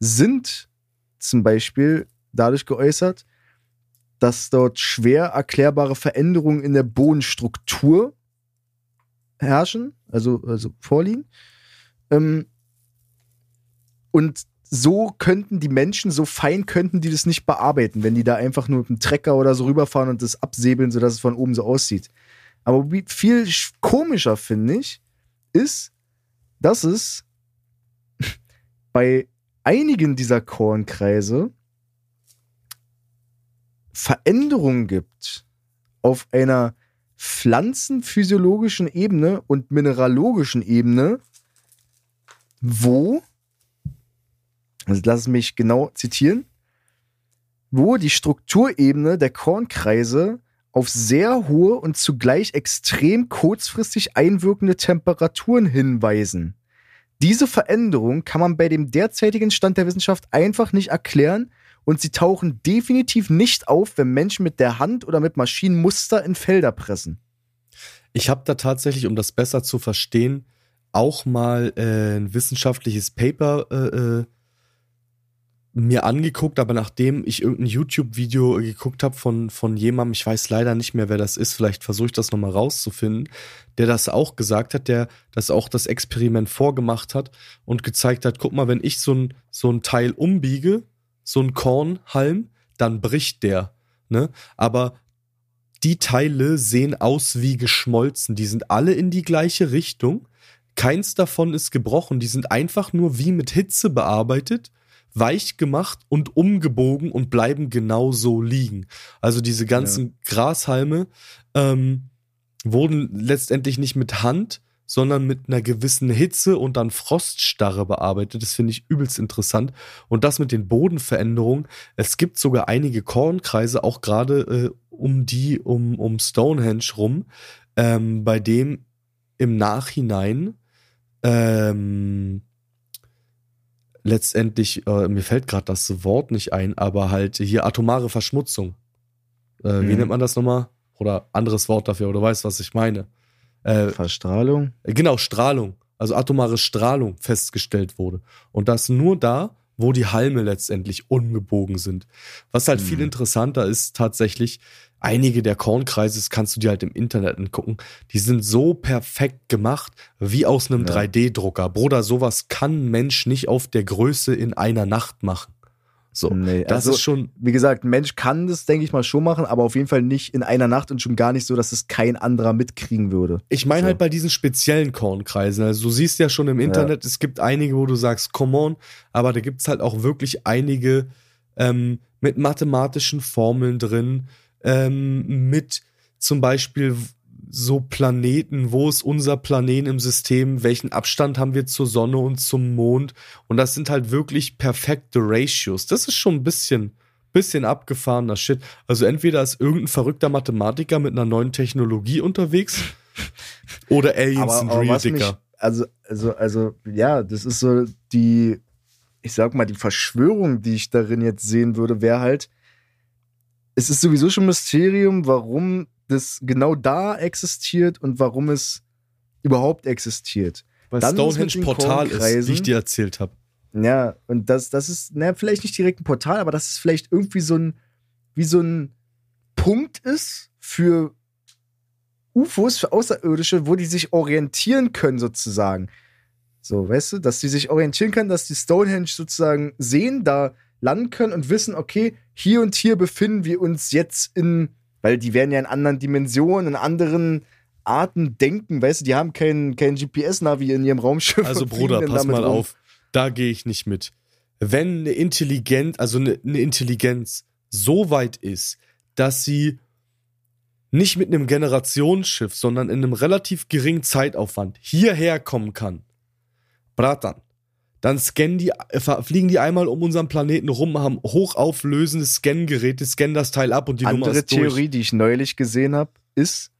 sind zum Beispiel dadurch geäußert, dass dort schwer erklärbare Veränderungen in der Bodenstruktur herrschen, also, also vorliegen. Ähm, und so könnten die Menschen, so fein könnten die das nicht bearbeiten, wenn die da einfach nur mit einem Trecker oder so rüberfahren und das absäbeln, sodass es von oben so aussieht. Aber viel sch- komischer finde ich, ist, dass es *laughs* bei einigen dieser Kornkreise Veränderungen gibt auf einer pflanzenphysiologischen Ebene und mineralogischen Ebene, wo, also lass es mich genau zitieren, wo die Strukturebene der Kornkreise auf sehr hohe und zugleich extrem kurzfristig einwirkende Temperaturen hinweisen. Diese Veränderung kann man bei dem derzeitigen Stand der Wissenschaft einfach nicht erklären und sie tauchen definitiv nicht auf, wenn Menschen mit der Hand oder mit Maschinen Muster in Felder pressen. Ich habe da tatsächlich, um das besser zu verstehen, auch mal äh, ein wissenschaftliches Paper äh, äh, mir angeguckt, aber nachdem ich irgendein YouTube-Video geguckt habe von, von jemandem, ich weiß leider nicht mehr, wer das ist, vielleicht versuche ich das nochmal rauszufinden, der das auch gesagt hat, der das auch das Experiment vorgemacht hat und gezeigt hat, guck mal, wenn ich so ein, so ein Teil umbiege, so ein Kornhalm, dann bricht der. Ne? Aber die Teile sehen aus wie geschmolzen. Die sind alle in die gleiche Richtung. Keins davon ist gebrochen. Die sind einfach nur wie mit Hitze bearbeitet, weich gemacht und umgebogen und bleiben genau so liegen. Also diese ganzen Grashalme ähm, wurden letztendlich nicht mit Hand, sondern mit einer gewissen Hitze und dann Froststarre bearbeitet. Das finde ich übelst interessant. Und das mit den Bodenveränderungen. Es gibt sogar einige Kornkreise, auch gerade äh, um die, um, um Stonehenge rum, ähm, bei dem im Nachhinein ähm, letztendlich, äh, mir fällt gerade das Wort nicht ein, aber halt hier atomare Verschmutzung. Äh, Wie Mhm. nennt man das nochmal? Oder anderes Wort dafür, oder weißt, was ich meine? Äh, Verstrahlung? Genau, Strahlung, also atomare Strahlung festgestellt wurde. Und das nur da, wo die Halme letztendlich umgebogen sind. Was halt viel Mhm. interessanter ist, tatsächlich, einige der Kornkreise, das kannst du dir halt im Internet angucken, die sind so perfekt gemacht, wie aus einem Ja. 3D-Drucker. Bruder, sowas kann ein Mensch nicht auf der Größe in einer Nacht machen. So, Nee, das also- ist schon, Wie gesagt, ein Mensch kann das, denke ich mal, schon machen, aber auf jeden Fall nicht in einer Nacht und schon gar nicht so, dass es kein anderer mitkriegen würde. ich meine So. halt bei diesen speziellen Kornkreisen. Also du siehst ja schon im Internet, es gibt einige, wo du sagst, come on, aber da gibt's halt auch wirklich einige ähm, mit mathematischen Formeln drin, ähm, mit zum Beispiel so Planeten, wo ist unser Planet im System, welchen Abstand haben wir zur Sonne und zum Mond und das sind halt wirklich perfekte Ratios. Das ist schon ein bisschen, bisschen abgefahrener Shit. Also entweder ist irgendein verrückter Mathematiker mit einer neuen Technologie unterwegs *laughs* oder Aliens sind real, Dicker. also, also, also, ja, das ist so die, ich sag mal, die Verschwörung, die ich darin jetzt sehen würde, wäre halt, es ist sowieso schon ein Mysterium, warum das genau da existiert und warum es überhaupt existiert. Weil Dann das mit Stonehenge den Portal ist, wie ich dir erzählt habe. Ja, und das, das ist, na, vielleicht nicht direkt ein Portal, aber das ist vielleicht irgendwie so ein, wie so ein Punkt ist für UFOs, für Außerirdische, wo die sich orientieren können, sozusagen. So, weißt du, dass die sich orientieren können, dass die Stonehenge sozusagen sehen, da landen können und wissen, okay, hier und hier befinden wir uns jetzt in, weil die werden ja in anderen Dimensionen, in anderen Arten denken, weißt du, die haben kein, kein GPS-Navi in ihrem Raumschiff. Also Bruder, pass mal rum. auf. Da gehe ich nicht mit. Wenn eine Intelligenz, also eine, eine Intelligenz so weit ist, dass sie nicht mit einem Generationsschiff, sondern in einem relativ geringen Zeitaufwand hierher kommen kann, Bratan, dann scannen die, äh, fliegen die einmal um unseren Planeten rum, haben hochauflösende Scangeräte, scannen das Teil ab und die Nummer Andere ist durch. Theorie, die ich neulich gesehen habe, ist,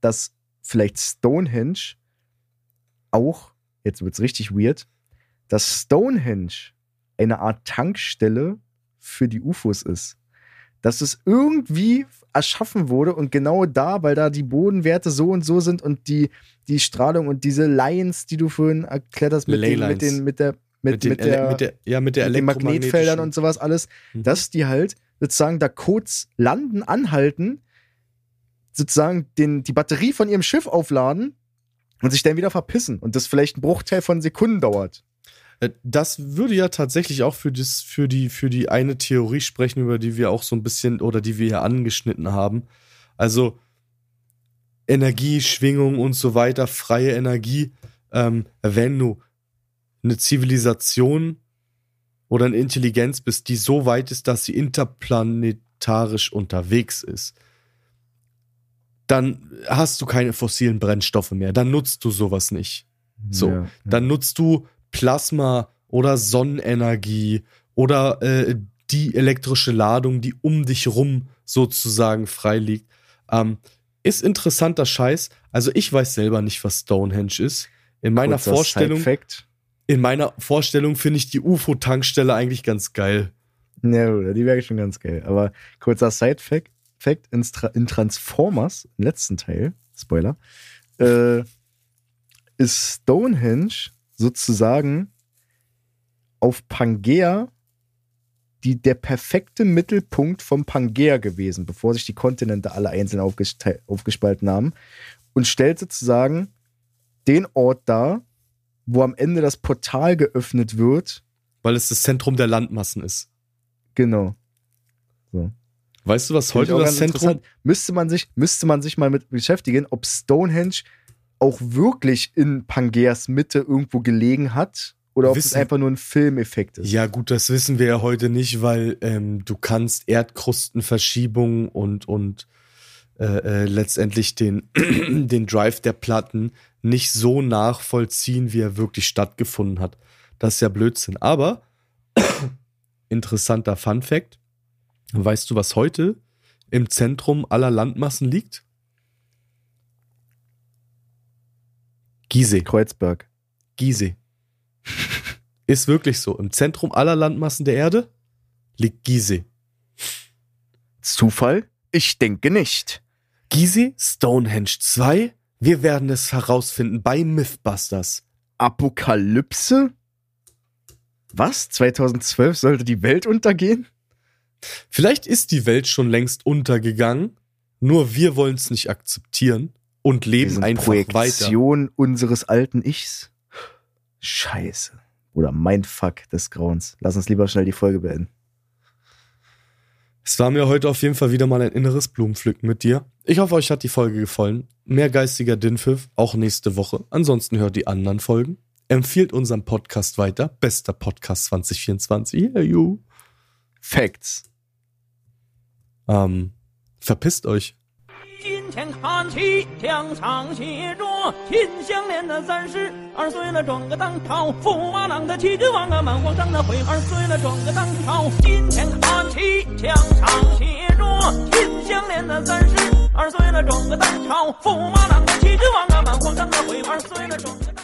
dass vielleicht Stonehenge auch, jetzt wird's richtig weird, dass Stonehenge eine Art Tankstelle für die UFOs ist. Dass es irgendwie erschaffen wurde und genau da, weil da die Bodenwerte so und so sind und die, die Strahlung und diese Lines, die du vorhin erklärt hast, mit, den, mit, den, mit der, mit, Mit, den mit der, mit der, ja, mit der mit den Magnetfeldern und sowas alles, Mhm. dass die halt sozusagen da kurz landen, anhalten, sozusagen den, die Batterie von ihrem Schiff aufladen und sich dann wieder verpissen und das vielleicht ein Bruchteil von Sekunden dauert. Äh, Das würde ja tatsächlich auch für, das, für, die, für die eine Theorie sprechen, über die wir auch so ein bisschen oder die wir hier angeschnitten haben. Also Energie, Schwingung und so weiter, freie Energie. Ähm, wenn du eine Zivilisation oder eine Intelligenz bist, die so weit ist, dass sie interplanetarisch unterwegs ist, dann hast du keine fossilen Brennstoffe mehr. Dann nutzt du sowas nicht. So, Ja. dann nutzt du Plasma oder Sonnenenergie oder äh, die elektrische Ladung, die um dich rum sozusagen frei liegt. Ähm, ist interessanter Scheiß. Also ich weiß selber nicht, was Stonehenge ist. In meiner Kurzer Vorstellung, Side-Fact. in meiner Vorstellung finde ich die UFO-Tankstelle eigentlich ganz geil. Ja, Bruder, die wäre schon ganz geil. Aber kurzer Side-Fact: Fact, in, Tra in Transformers, im letzten Teil, Spoiler, äh, ist Stonehenge sozusagen auf Pangea die, der perfekte Mittelpunkt vom Pangea gewesen, bevor sich die Kontinente alle einzeln aufgespalten haben. Und stellt sozusagen den Ort dar, wo am Ende das Portal geöffnet wird. Weil es das Zentrum der Landmassen ist. Genau. Weißt du, was Finde ich heute das Zentrum. Müsste man sich, müsste man sich mal mit beschäftigen, ob Stonehenge auch wirklich in Pangeas Mitte irgendwo gelegen hat oder ob es einfach nur ein Filmeffekt ist. Ja, gut, das wissen wir ja heute nicht, weil ähm, du kannst Erdkrustenverschiebung und, und äh, äh, letztendlich den, *clears throat* den Drive der Platten nicht so nachvollziehen, wie er wirklich stattgefunden hat. Das ist ja Blödsinn. Aber *clears throat* interessanter Fun Fact. Weißt du, was heute im Zentrum aller Landmassen liegt? Gizeh. Kreuzberg. Gizeh. Ist wirklich so. Im Zentrum aller Landmassen der Erde liegt Gizeh. Zufall? Ich denke nicht. Gizeh, Stonehenge 2. Wir werden es herausfinden bei Mythbusters. Apokalypse? Was? 2012 sollte die Welt untergehen? Vielleicht ist die Welt schon längst untergegangen, nur wir wollen es nicht akzeptieren und Wir leben sind einfach weiter. Projektion unseres alten Ichs. Scheiße. Oder mein Fuck des Grauens. Lass uns lieber schnell die Folge beenden. Es war mir heute auf jeden Fall wieder mal ein inneres Blumenpflücken mit dir. Ich hoffe, euch hat die Folge gefallen. Mehr geistiger Dinpfiff, auch nächste Woche. Ansonsten hört die anderen Folgen. Empfiehlt unseren Podcast weiter. Bester Podcast 2024. Yeah, you. Facts. Ähm, verpisst euch. 钱看齐，枪长斜桌，金相连的三十二岁了，装个当朝。驸马郎的七只王啊，满皇上的会二岁了装个当朝。金钱看齐，枪长斜桌，金相连的三十二岁了，装个当朝。驸马郎的七只王啊，满皇上的会二岁了装个。